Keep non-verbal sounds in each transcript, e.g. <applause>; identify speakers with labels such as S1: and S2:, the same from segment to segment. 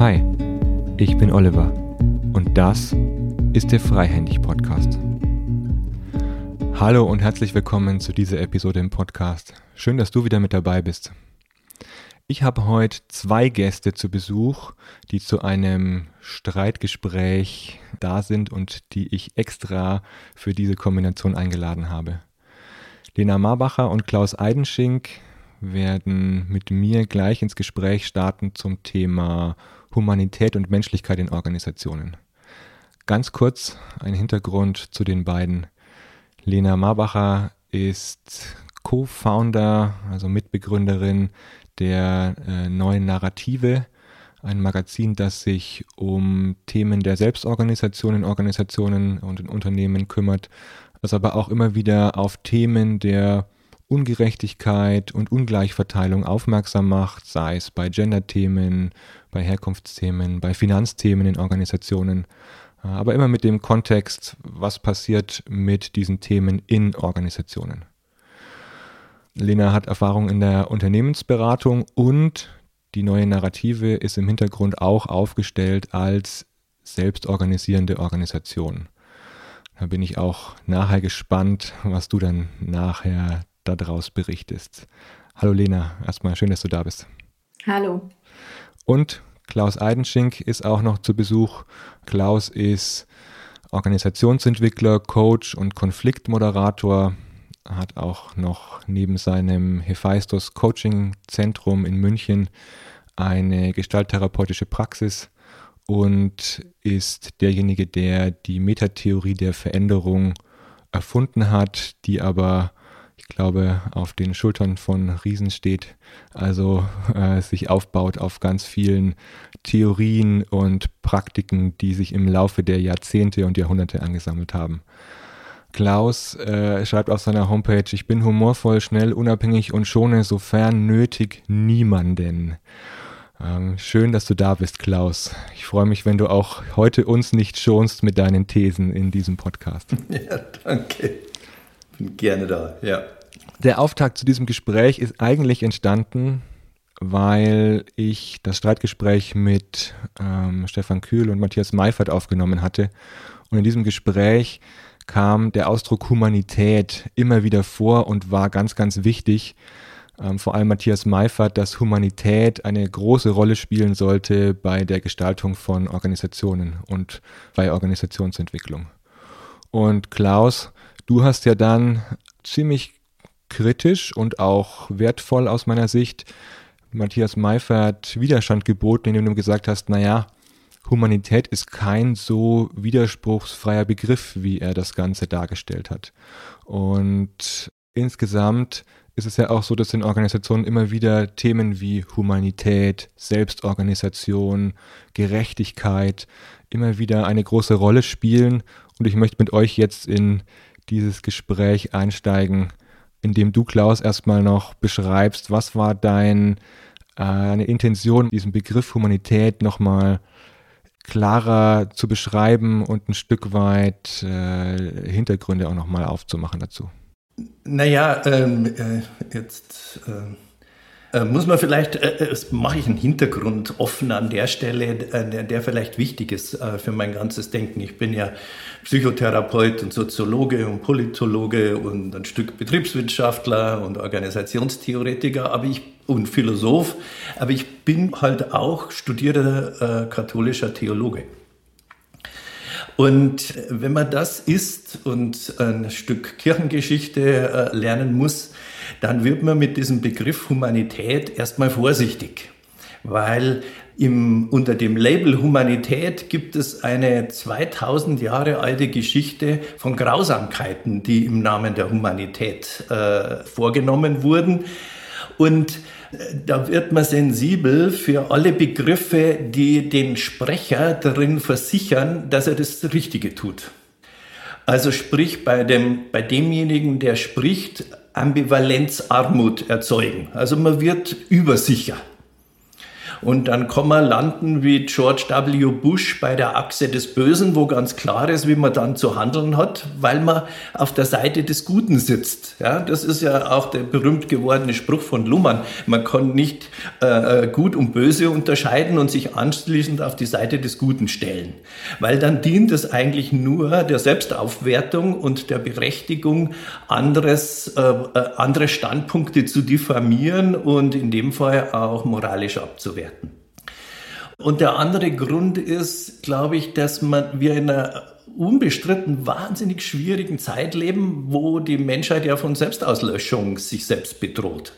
S1: Hi, ich bin Oliver und das ist der Freihändig Podcast. Hallo und herzlich willkommen zu dieser Episode im Podcast. Schön, dass du wieder mit dabei bist. Ich habe heute zwei Gäste zu Besuch, die zu einem Streitgespräch da sind und die ich extra für diese Kombination eingeladen habe. Lena Marbacher und Klaus Eidenschink werden mit mir gleich ins Gespräch starten zum Thema Humanität und Menschlichkeit in Organisationen. Ganz kurz ein Hintergrund zu den beiden. Lena Marbacher ist Co-Founder, also Mitbegründerin der äh, neuen Narrative, ein Magazin, das sich um Themen der Selbstorganisation in Organisationen und in Unternehmen kümmert, das aber auch immer wieder auf Themen der Ungerechtigkeit und Ungleichverteilung aufmerksam macht, sei es bei Gender-Themen, bei Herkunftsthemen, bei Finanzthemen in Organisationen, äh, aber immer mit dem Kontext, was passiert mit diesen Themen in Organisationen. Lena hat Erfahrung in der Unternehmensberatung und die neue Narrative ist im Hintergrund auch aufgestellt als selbstorganisierende Organisation. Da bin ich auch nachher gespannt, was du dann nachher daraus berichtest. Hallo Lena, erstmal schön, dass du da bist.
S2: Hallo.
S1: Und Klaus Eidenschink ist auch noch zu Besuch. Klaus ist Organisationsentwickler, Coach und Konfliktmoderator hat auch noch neben seinem Hephaistos Coaching Zentrum in München eine gestalttherapeutische Praxis und ist derjenige, der die Metatheorie der Veränderung erfunden hat, die aber, ich glaube, auf den Schultern von Riesen steht, also äh, sich aufbaut auf ganz vielen Theorien und Praktiken, die sich im Laufe der Jahrzehnte und Jahrhunderte angesammelt haben. Klaus äh, schreibt auf seiner Homepage, ich bin humorvoll, schnell, unabhängig und schone sofern nötig niemanden. Ähm, schön, dass du da bist, Klaus. Ich freue mich, wenn du auch heute uns nicht schonst mit deinen Thesen in diesem Podcast. <laughs>
S3: Ja, danke. Bin gerne da, ja.
S1: Der Auftakt zu diesem Gespräch ist eigentlich entstanden, weil ich das Streitgespräch mit ähm, Stefan Kühl und Matthias Meifert aufgenommen hatte. Und in diesem Gespräch kam der Ausdruck Humanität immer wieder vor und war ganz, ganz wichtig. Ähm, vor allem Matthias Meifert, dass Humanität eine große Rolle spielen sollte bei der Gestaltung von Organisationen und bei Organisationsentwicklung. Und Klaus, du hast ja dann ziemlich kritisch und auch wertvoll aus meiner Sicht Matthias Meifert Widerstand geboten, indem du gesagt hast, naja, Humanität ist kein so widerspruchsfreier Begriff, wie er das Ganze dargestellt hat. Und insgesamt ist es ja auch so, dass in Organisationen immer wieder Themen wie Humanität, Selbstorganisation, Gerechtigkeit immer wieder eine große Rolle spielen. Und ich möchte mit euch jetzt in dieses Gespräch einsteigen, indem du, Klaus, erstmal noch beschreibst, was war äh, eine Intention, diesen Begriff Humanität nochmal klarer zu beschreiben und ein Stück weit äh, Hintergründe auch nochmal aufzumachen dazu?
S3: Naja, ähm, äh, jetzt äh, äh muss man vielleicht, äh, äh mache ich einen Hintergrund offen an der Stelle, äh, der, der vielleicht wichtig ist für mein ganzes Denken. Ich bin ja Psychotherapeut und Soziologe und Politologe und ein Stück Betriebswirtschaftler und Organisationstheoretiker, aber ich und Philosoph, aber ich bin halt auch studierter katholischer Theologe. Und wenn man das ist und ein Stück Kirchengeschichte äh, lernen muss, dann wird man mit diesem Begriff Humanität erstmal vorsichtig, weil im, unter dem Label Humanität gibt es eine 2000 Jahre alte Geschichte von Grausamkeiten, die im Namen der Humanität äh, vorgenommen wurden. Und da wird man sensibel für alle Begriffe, die den Sprecher darin versichern, dass er das Richtige tut. Also sprich bei, dem, bei demjenigen, der spricht, Ambivalenzarmut erzeugen. Also man wird übersicher. Und dann kann man landen wie George W. Bush bei der Achse des Bösen, wo ganz klar ist, wie man dann zu handeln hat, weil man auf der Seite des Guten sitzt. Ja, das ist ja auch der berühmt gewordene Spruch von Luhmann. Man kann nicht äh, äh Gut und Böse unterscheiden und sich anschließend auf die Seite des Guten stellen. Weil dann dient es eigentlich nur der Selbstaufwertung und der Berechtigung, anderes, äh, äh andere Standpunkte zu diffamieren und in dem Fall auch moralisch abzuwerten. Und der andere Grund ist, glaube ich, dass man, wir in einer unbestritten wahnsinnig schwierigen Zeit leben, wo die Menschheit ja von Selbstauslöschung sich selbst bedroht.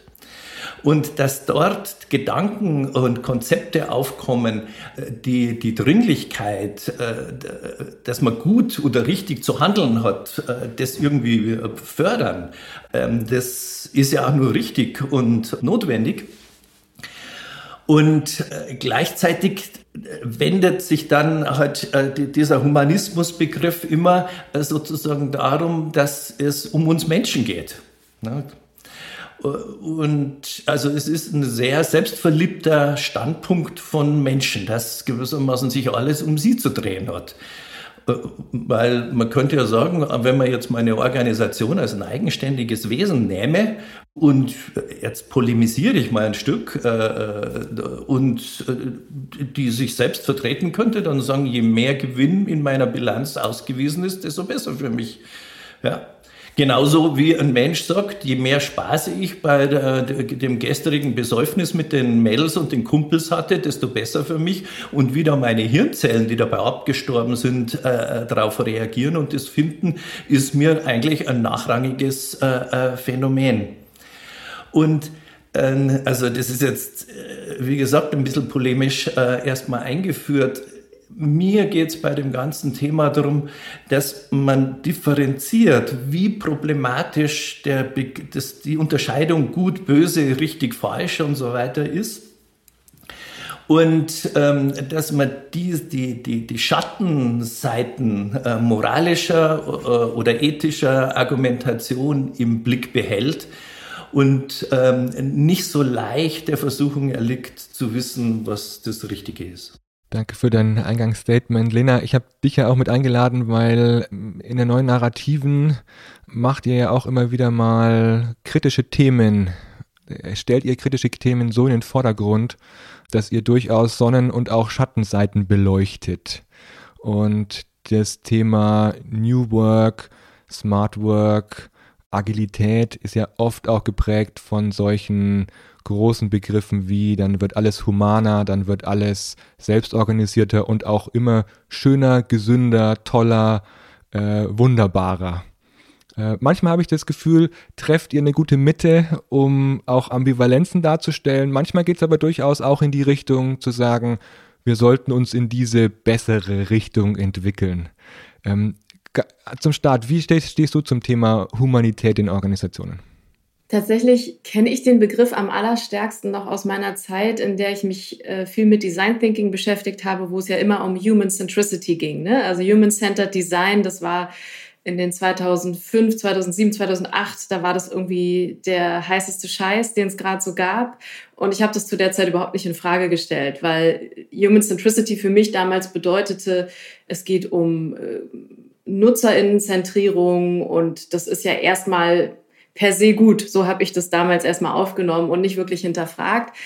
S3: Und dass dort Gedanken und Konzepte aufkommen, äh, die die Dringlichkeit, äh, dass man gut oder richtig zu handeln hat, äh, das irgendwie fördern, ähm, das ist ja auch nur richtig und notwendig. Und gleichzeitig wendet sich dann halt dieser Humanismusbegriff immer sozusagen darum, dass es um uns Menschen geht. Ne? Und also es ist ein sehr selbstverliebter Standpunkt von Menschen, dass gewissermaßen sich alles um sie zu drehen hat. Weil man könnte ja sagen, wenn man jetzt meine Organisation als ein eigenständiges Wesen nähme und jetzt polemisiere ich mal ein Stück äh, äh, und äh, die sich selbst vertreten könnte, dann sagen, je mehr Gewinn in meiner Bilanz ausgewiesen ist, desto besser für mich. Ja. Genauso wie ein Mensch sagt, je mehr Spaß ich bei der, dem gestrigen Besäufnis mit den Mädels und den Kumpels hatte, desto besser für mich. Und wieder meine Hirnzellen, die dabei abgestorben sind, äh, darauf reagieren und das finden, ist mir eigentlich ein nachrangiges äh, äh, Phänomen. Und ähm, also das ist jetzt, äh, wie gesagt, ein bisschen polemisch äh, erstmal eingeführt mir geht es bei dem ganzen Thema darum, dass man differenziert, wie problematisch der, das, die Unterscheidung gut, böse, richtig, falsch und so weiter ist. Und ähm, dass man die, die, die, die Schattenseiten äh, moralischer äh, oder ethischer Argumentation im Blick behält und ähm, nicht so leicht der Versuchung erliegt, zu wissen, was das Richtige ist.
S1: Danke für dein Eingangsstatement. Lena, ich habe dich ja auch mit eingeladen, weil in der neuen Narrativen macht ihr ja auch immer wieder mal kritische Themen, stellt ihr kritische Themen so in den Vordergrund, dass ihr durchaus Sonnen- und auch Schattenseiten beleuchtet. Und das Thema New Work, Smart Work, Agilität ist ja oft auch geprägt von solchen großen Begriffen wie, dann wird alles humaner, dann wird alles selbstorganisierter und auch immer schöner, gesünder, toller, äh, wunderbarer. Äh, manchmal habe ich das Gefühl, trefft ihr eine gute Mitte, um auch Ambivalenzen darzustellen. Manchmal geht es aber durchaus auch in die Richtung zu sagen, wir sollten uns in diese bessere Richtung entwickeln. Ähm, zum Start, wie stehst, stehst du zum Thema Humanität in Organisationen?
S2: Tatsächlich kenne ich den Begriff am allerstärksten noch aus meiner Zeit, in der ich mich äh, viel mit Design Thinking beschäftigt habe, wo es ja immer um Human Centricity ging. Ne? Also Human Centered Design, das war in den 2005, 2007, 2008, da war das irgendwie der heißeste Scheiß, den es gerade so gab. Und ich habe das zu der Zeit überhaupt nicht in Frage gestellt, weil Human Centricity für mich damals bedeutete, es geht um äh, Nutzerinnenzentrierung und das ist ja erstmal per se gut. So habe ich das damals erstmal aufgenommen und nicht wirklich hinterfragt.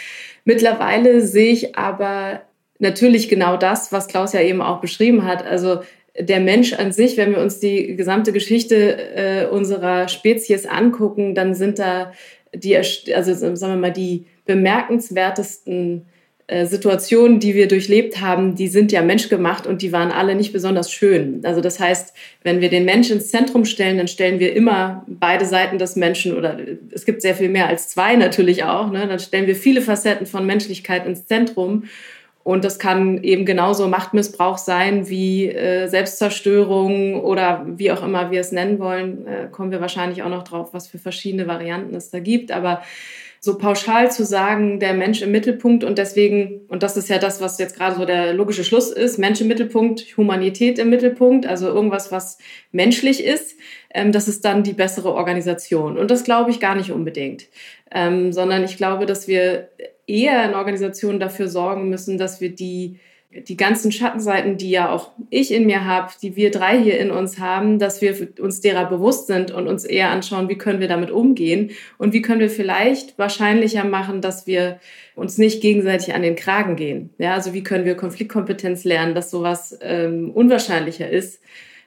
S2: Mittlerweile sehe ich aber natürlich genau das, was Klaus ja eben auch beschrieben hat. Also der Mensch an sich, wenn wir uns die gesamte Geschichte äh, unserer Spezies angucken, dann sind da die, also sagen wir mal, die bemerkenswertesten Situationen, die wir durchlebt haben, die sind ja menschgemacht und die waren alle nicht besonders schön. Also das heißt, wenn wir den Menschen ins Zentrum stellen, dann stellen wir immer beide Seiten des Menschen oder es gibt sehr viel mehr als zwei natürlich auch. Ne? Dann stellen wir viele Facetten von Menschlichkeit ins Zentrum. Und das kann eben genauso Machtmissbrauch sein wie äh, Selbstzerstörung oder wie auch immer wir es nennen wollen. Äh, kommen wir wahrscheinlich auch noch drauf, was für verschiedene Varianten es da gibt. Aber so pauschal zu sagen, der Mensch im Mittelpunkt und deswegen, und das ist ja das, was jetzt gerade so der logische Schluss ist, Mensch im Mittelpunkt, Humanität im Mittelpunkt, also irgendwas, was menschlich ist, ähm, das ist dann die bessere Organisation. Und das glaube ich gar nicht unbedingt, ähm, sondern ich glaube, dass wir eher in Organisationen dafür sorgen müssen, dass wir die die ganzen Schattenseiten, die ja auch ich in mir habe, die wir drei hier in uns haben, dass wir uns derer bewusst sind und uns eher anschauen, wie können wir damit umgehen und wie können wir vielleicht wahrscheinlicher machen, dass wir uns nicht gegenseitig an den Kragen gehen. Ja, also wie können wir Konfliktkompetenz lernen, dass sowas ähm, unwahrscheinlicher ist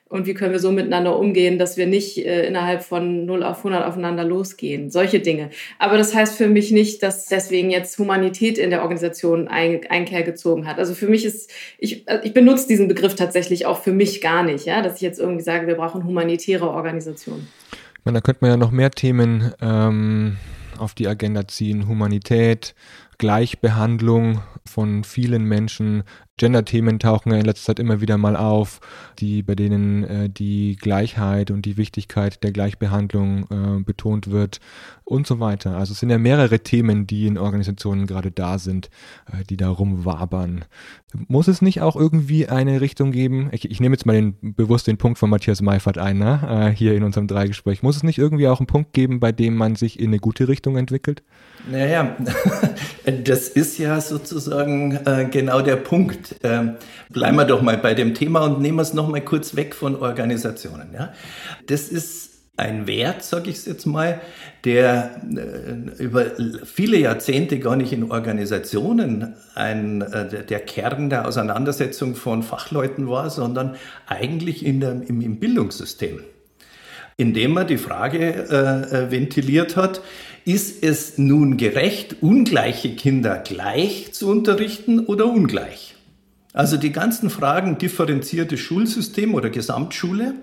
S2: und wie können wir so miteinander umgehen, dass wir nicht äh, innerhalb von 0 auf 100 aufeinander losgehen. Solche Dinge. Aber das heißt für mich nicht, dass deswegen jetzt Humanität in der Organisation ein, Einkehr gezogen hat. Also für mich ist, ich, äh, ich benutze diesen Begriff tatsächlich auch für mich gar nicht, ja, dass ich jetzt irgendwie sage, wir brauchen humanitäre Organisationen.
S1: Ich meine, da könnte man ja noch mehr Themen ähm, auf die Agenda ziehen. Humanität, Gleichbehandlung von vielen Menschen, Gender-Themen tauchen ja in letzter Zeit immer wieder mal auf, die, bei denen äh, die Gleichheit und die Wichtigkeit der Gleichbehandlung äh, betont wird und so weiter. Also es sind ja mehrere Themen, die in Organisationen gerade da sind, äh, die da rumwabern. Muss es nicht auch irgendwie eine Richtung geben? Ich, ich nehme jetzt mal den, bewusst den Punkt von Matthias Meifert ein, ne? Äh, hier in unserem Dreigespräch. Muss es nicht irgendwie auch einen Punkt geben, bei dem man sich in eine gute Richtung entwickelt?
S3: Naja, <laughs> das ist ja sozusagen äh, genau der Punkt. Ähm, bleiben wir doch mal bei dem Thema und nehmen wir es noch mal kurz weg von Organisationen. Ja? Das ist ein Wert, sage ich es jetzt mal, der äh, über viele Jahrzehnte gar nicht in Organisationen ein, äh, der Kern der Auseinandersetzung von Fachleuten war, sondern eigentlich in der, im, im Bildungssystem indem man die Frage äh, ventiliert hat, ist es nun gerecht, ungleiche Kinder gleich zu unterrichten oder ungleich? Also die ganzen Fragen differenzierte Schulsystem oder Gesamtschule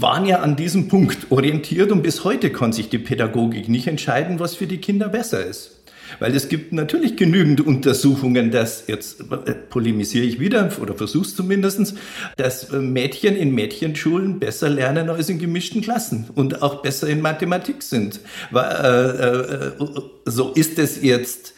S3: waren ja an diesem Punkt orientiert und bis heute kann sich die Pädagogik nicht entscheiden, was für die Kinder besser ist. Weil es gibt natürlich genügend Untersuchungen, dass, jetzt äh, polemisiere ich wieder oder versuche es zumindest, dass äh, Mädchen in Mädchenschulen besser lernen als in gemischten Klassen und auch besser in Mathematik sind. Äh, so ist es jetzt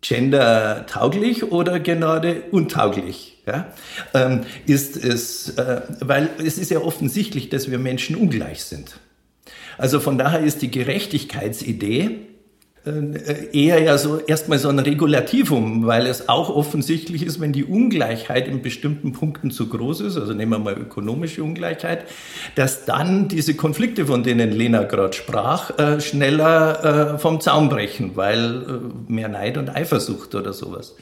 S3: gendertauglich oder gerade untauglich? Ja? Ähm, ist es, äh, weil es ist ja offensichtlich, dass wir Menschen ungleich sind. Also von daher ist die Gerechtigkeitsidee äh, eher ja so erstmal so ein Regulativum, weil es auch offensichtlich ist, wenn die Ungleichheit in bestimmten Punkten zu groß ist, also nehmen wir mal ökonomische Ungleichheit, dass dann diese Konflikte, von denen Lena gerade sprach, äh, schneller äh, vom Zaun brechen, weil mehr Neid und Eifersucht oder sowas.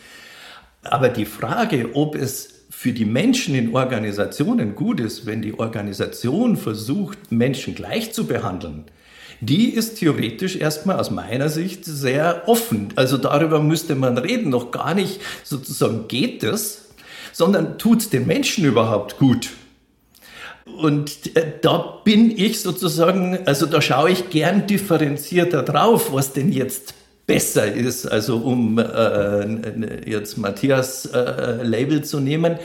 S3: Aber die Frage, ob es für die Menschen in Organisationen gut ist, wenn die Organisation versucht, Menschen gleich zu behandeln, die ist theoretisch erstmal aus meiner Sicht sehr offen. Also darüber müsste man reden, noch gar nicht sozusagen geht es, sondern tut es den Menschen überhaupt gut? Und äh, da bin ich sozusagen, also da schaue ich gern differenzierter drauf, was denn jetzt besser ist, also um äh, jetzt Matthias äh, Label zu nehmen.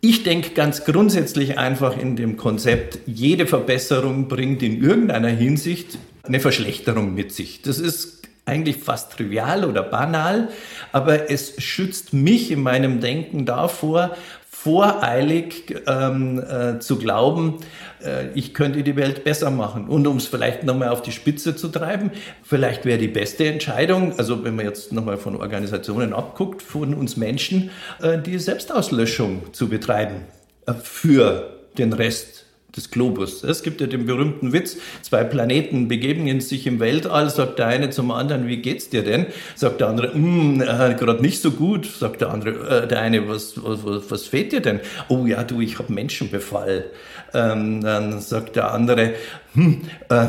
S3: Ich denke ganz grundsätzlich einfach in dem Konzept, jede Verbesserung bringt in irgendeiner Hinsicht eine Verschlechterung mit sich. Das ist eigentlich fast trivial oder banal, aber es schützt mich in meinem Denken davor, voreilig ähm, äh, zu glauben, äh, ich könnte die Welt besser machen. Und um es vielleicht nochmal auf die Spitze zu treiben, vielleicht wäre die beste Entscheidung, also wenn man jetzt nochmal von Organisationen abguckt, von uns Menschen, äh, die Selbstauslöschung zu betreiben äh, für den Rest des Globus. Es gibt ja den berühmten Witz, zwei Planeten begegnen sich im Weltall, sagt der eine zum anderen, wie geht's dir denn? Sagt der andere, hm, äh, gerade nicht so gut. Sagt der andere, äh, der eine, was, was, was fehlt dir denn? Oh ja, du, ich habe Menschenbefall. Ähm, dann sagt der andere, hm, äh,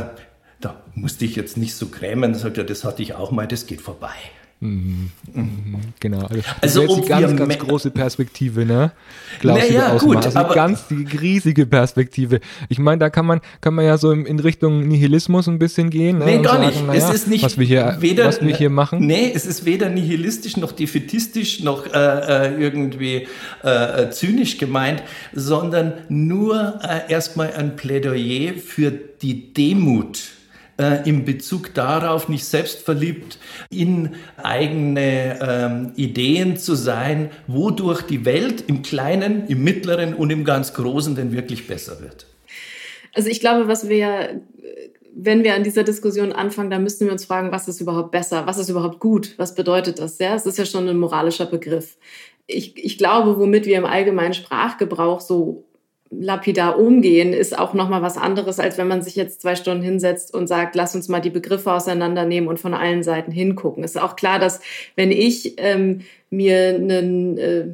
S3: da musste ich jetzt nicht so grämen. Sagt er, das hatte ich auch mal, das geht vorbei.
S1: Mhm. Mhm. Genau. Also, also das ist die ganz, ganz große Perspektive, ne? Klaus, naja, gut, also aber ganz die riesige Perspektive. Ich meine, da kann man kann man ja so in, Richtung Nihilismus ein bisschen gehen. Ne?
S3: Nee, gar sagen, nicht. Naja, es ist nicht
S1: was wir hier, weder, was wir hier machen.
S3: Nee, es ist weder nihilistisch noch defetistisch noch äh, äh irgendwie äh, zynisch gemeint, sondern nur äh, erstmal ein Plädoyer für die Demut äh, in Bezug darauf, nicht selbstverliebt in eigene ähm, Ideen zu sein, wodurch die Welt im Kleinen, im Mittleren und im ganz Großen denn wirklich besser wird.
S2: Also ich glaube, was wir ja wenn wir an dieser Diskussion anfangen, dann müssten wir uns fragen, was ist überhaupt besser? Was ist überhaupt gut? Was bedeutet das? Ja, es ist ja schon ein moralischer Begriff. Ich, ich glaube, womit wir im allgemeinen Sprachgebrauch so lapidar umgehen, ist auch nochmal was anderes, als wenn man sich jetzt zwei Stunden hinsetzt und sagt, lass uns mal die Begriffe auseinandernehmen und von allen Seiten hingucken. Es ist auch klar, dass wenn ich ähm, mir einen äh,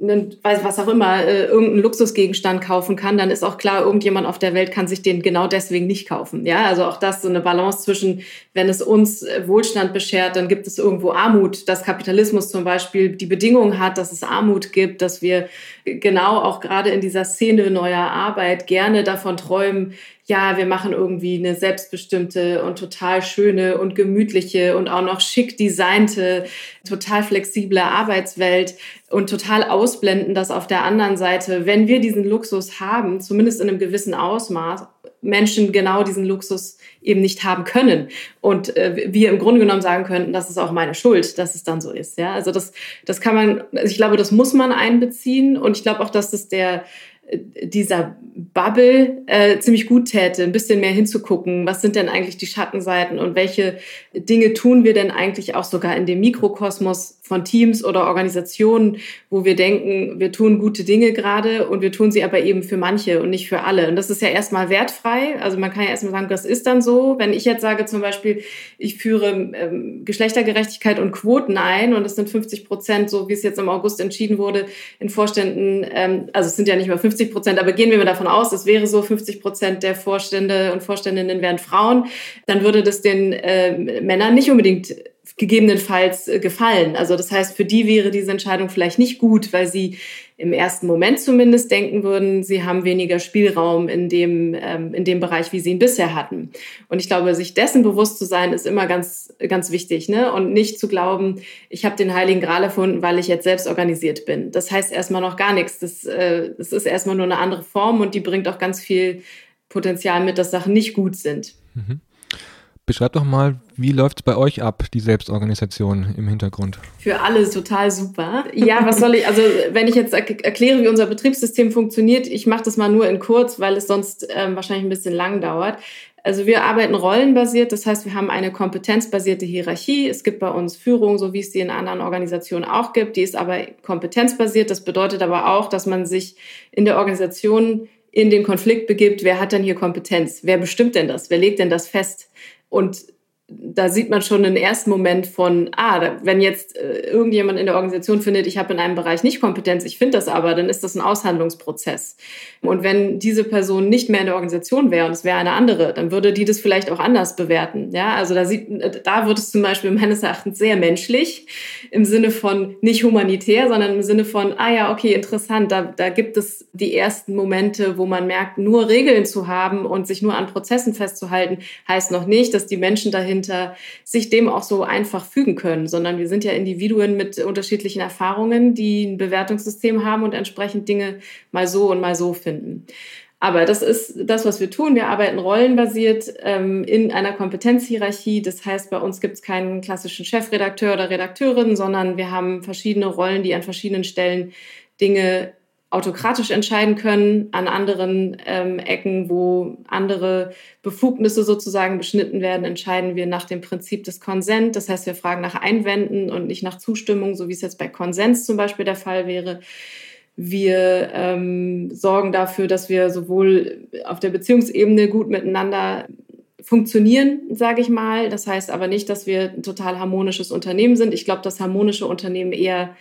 S2: einen, was auch immer, äh, irgendeinen Luxusgegenstand kaufen kann, dann ist auch klar, irgendjemand auf der Welt kann sich den genau deswegen nicht kaufen. Ja, also auch das so eine Balance zwischen, wenn es uns äh, Wohlstand beschert, dann gibt es irgendwo Armut, dass Kapitalismus zum Beispiel die Bedingungen hat, dass es Armut gibt, dass wir genau auch gerade in dieser Szene neuer Arbeit gerne davon träumen, ja, wir machen irgendwie eine selbstbestimmte und total schöne und gemütliche und auch noch schick designte, total flexible Arbeitswelt und total ausblenden, dass auf der anderen Seite, wenn wir diesen Luxus haben, zumindest in einem gewissen Ausmaß, Menschen genau diesen Luxus eben nicht haben können. Und äh, wir im Grunde genommen sagen könnten, das ist auch meine Schuld, dass es dann so ist. Ja, also das, das kann man, also ich glaube, das muss man einbeziehen. Und ich glaube auch, dass das der, dieser Bubble äh, ziemlich gut täte, ein bisschen mehr hinzugucken, was sind denn eigentlich die Schattenseiten und welche Dinge tun wir denn eigentlich auch sogar in dem Mikrokosmos von Teams oder Organisationen, wo wir denken, wir tun gute Dinge gerade und wir tun sie aber eben für manche und nicht für alle. Und das ist ja erstmal wertfrei. Also man kann ja erstmal sagen, das ist dann so. Wenn ich jetzt sage zum Beispiel, ich führe ähm, Geschlechtergerechtigkeit und Quoten ein und es sind 50 Prozent, so wie es jetzt im August entschieden wurde, in Vorständen, ähm, also es sind ja nicht mehr 50 Prozent, aber gehen wir mal davon aus, es wäre so, 50 Prozent der Vorstände und Vorständinnen wären Frauen, dann würde das den äh, Männern nicht unbedingt gegebenenfalls äh, gefallen. Also das heißt, für die wäre diese Entscheidung vielleicht nicht gut, weil sie im ersten Moment zumindest denken würden, sie haben weniger Spielraum in dem, ähm, in dem Bereich, wie sie ihn bisher hatten. Und ich glaube, sich dessen bewusst zu sein, ist immer ganz, ganz wichtig. Ne? Und nicht zu glauben, ich habe den Heiligen Gral erfunden, weil ich jetzt selbst organisiert bin. Das heißt erstmal noch gar nichts. Das, äh, das ist erstmal nur eine andere Form und die bringt auch ganz viel Potenzial mit, dass Sachen nicht gut sind. Mhm.
S1: Beschreibt doch mal, wie läuft es bei euch ab, die Selbstorganisation im Hintergrund?
S2: Für alle total super. Ja, was soll ich, also wenn ich jetzt erkläre, wie unser Betriebssystem funktioniert, ich mache das mal nur in kurz, weil es sonst ähm, wahrscheinlich ein bisschen lang dauert. Also wir arbeiten rollenbasiert, das heißt, wir haben eine kompetenzbasierte Hierarchie. Es gibt bei uns Führung, so wie es die in anderen Organisationen auch gibt. Die ist aber kompetenzbasiert. Das bedeutet aber auch, dass man sich in der Organisation in den Konflikt begibt, wer hat denn hier Kompetenz? Wer bestimmt denn das? Wer legt denn das fest? Und da sieht man schon einen ersten Moment von, ah, wenn jetzt äh, irgendjemand in der Organisation findet, ich habe in einem Bereich nicht Kompetenz, ich finde das aber, dann ist das ein Aushandlungsprozess. Und wenn diese Person nicht mehr in der Organisation wäre und es wäre eine andere, dann würde die das vielleicht auch anders bewerten. Ja, also da sieht, da wird es zum Beispiel meines Erachtens sehr menschlich im Sinne von nicht humanitär, sondern im Sinne von, ah ja, okay, interessant, da, da gibt es die ersten Momente, wo man merkt, nur Regeln zu haben und sich nur an Prozessen festzuhalten, heißt noch nicht, dass die Menschen dahin dahinter sich dem auch so einfach fügen können, sondern wir sind ja Individuen mit unterschiedlichen Erfahrungen, die ein Bewertungssystem haben und entsprechend Dinge mal so und mal so finden. Aber das ist das, was wir tun. Wir arbeiten rollenbasiert ähm, in einer Kompetenzhierarchie. Das heißt, bei uns gibt es keinen klassischen Chefredakteur oder Redakteurin, sondern wir haben verschiedene Rollen, die an verschiedenen Stellen Dinge autokratisch entscheiden können, an anderen ähm, Ecken, wo andere Befugnisse sozusagen beschnitten werden, entscheiden wir nach dem Prinzip des Konsens. Das heißt, wir fragen nach Einwänden und nicht nach Zustimmung, so wie es jetzt bei Konsens zum Beispiel der Fall wäre. Wir ähm, sorgen dafür, dass wir sowohl auf der Beziehungsebene gut miteinander funktionieren, sage ich mal. Das heißt aber nicht, dass wir ein total harmonisches Unternehmen sind. Ich glaube, dass harmonische Unternehmen eher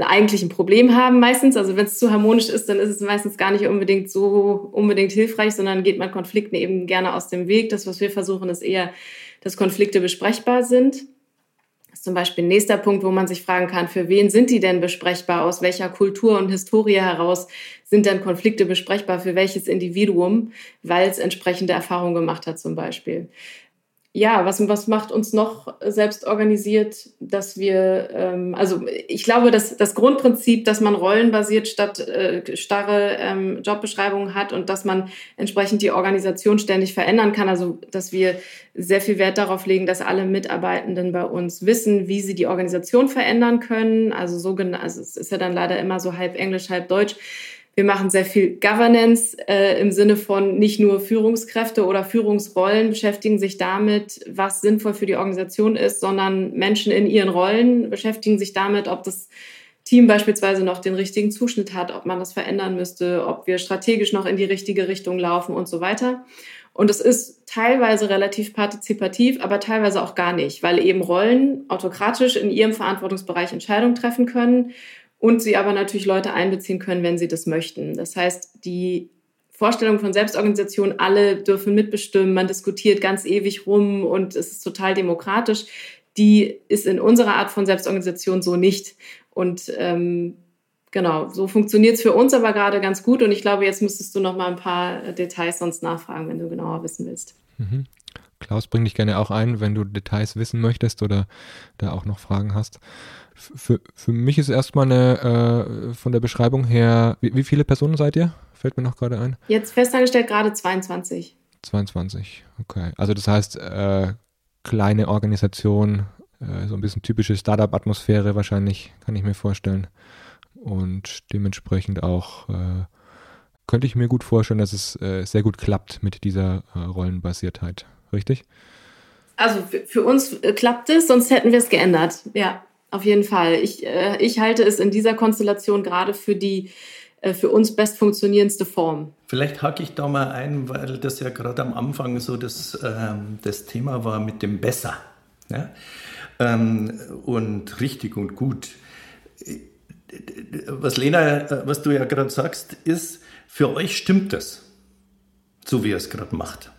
S2: eigentlich ein Problem haben meistens. Also wenn es zu harmonisch ist, dann ist es meistens gar nicht unbedingt so unbedingt hilfreich, sondern geht man Konflikten eben gerne aus dem Weg. Das, was wir versuchen, ist eher, dass Konflikte besprechbar sind. Das ist zum Beispiel ein nächster Punkt, wo man sich fragen kann, für wen sind die denn besprechbar? Aus welcher Kultur und Historie heraus sind denn Konflikte besprechbar? Für welches Individuum? Weil es entsprechende Erfahrungen gemacht hat zum Beispiel ja, was, was macht uns noch selbst organisiert, dass wir, ähm, also ich glaube, dass das Grundprinzip, dass man rollenbasiert statt äh, starre ähm, Jobbeschreibungen hat und dass man entsprechend die Organisation ständig verändern kann, also dass wir sehr viel Wert darauf legen, dass alle Mitarbeitenden bei uns wissen, wie sie die Organisation verändern können. Also so also es ist ja dann leider immer so halb Englisch, halb Deutsch Wir machen sehr viel Governance äh, im Sinne von nicht nur Führungskräfte oder Führungsrollen beschäftigen sich damit, was sinnvoll für die Organisation ist, sondern Menschen in ihren Rollen beschäftigen sich damit, ob das Team beispielsweise noch den richtigen Zuschnitt hat, ob man das verändern müsste, ob wir strategisch noch in die richtige Richtung laufen und so weiter. Und es ist teilweise relativ partizipativ, aber teilweise auch gar nicht, weil eben Rollen autokratisch in ihrem Verantwortungsbereich Entscheidungen treffen können und sie aber natürlich Leute einbeziehen können, wenn sie das möchten. Das heißt, die Vorstellung von Selbstorganisation, alle dürfen mitbestimmen, man diskutiert ganz ewig rum und es ist total demokratisch, die ist in unserer Art von Selbstorganisation so nicht. Und ähm, genau, so funktioniert es für uns aber gerade ganz gut. Und ich glaube, jetzt müsstest du noch mal ein paar Details sonst nachfragen, wenn du genauer wissen willst.
S1: Mhm. Klaus, bring dich gerne auch ein, wenn du Details wissen möchtest oder da auch noch Fragen hast. Für, für mich ist erstmal eine, äh, von der Beschreibung her, wie, wie, viele Personen seid ihr? Fällt mir noch gerade ein.
S2: Jetzt festangestellt gerade 22.
S1: 22, okay. Also das heißt, äh, kleine Organisation, äh, so ein bisschen typische Startup-Atmosphäre wahrscheinlich, kann ich mir vorstellen und dementsprechend auch äh, könnte ich mir gut vorstellen, dass es äh, sehr gut klappt mit dieser äh, Rollenbasiertheit. Richtig?
S2: Also für uns äh, klappt es, sonst hätten wir es geändert. Ja, auf jeden Fall. Ich, äh, ich halte es in dieser Konstellation gerade für die äh, für uns bestfunktionierendste Form.
S3: Vielleicht hake ich da mal ein, weil das ja gerade am Anfang so das, ähm, das Thema war mit dem Besser. Ja? Ähm, und richtig und gut was Lena, was du ja gerade sagst, ist, für euch stimmt das, so wie ihr es gerade macht.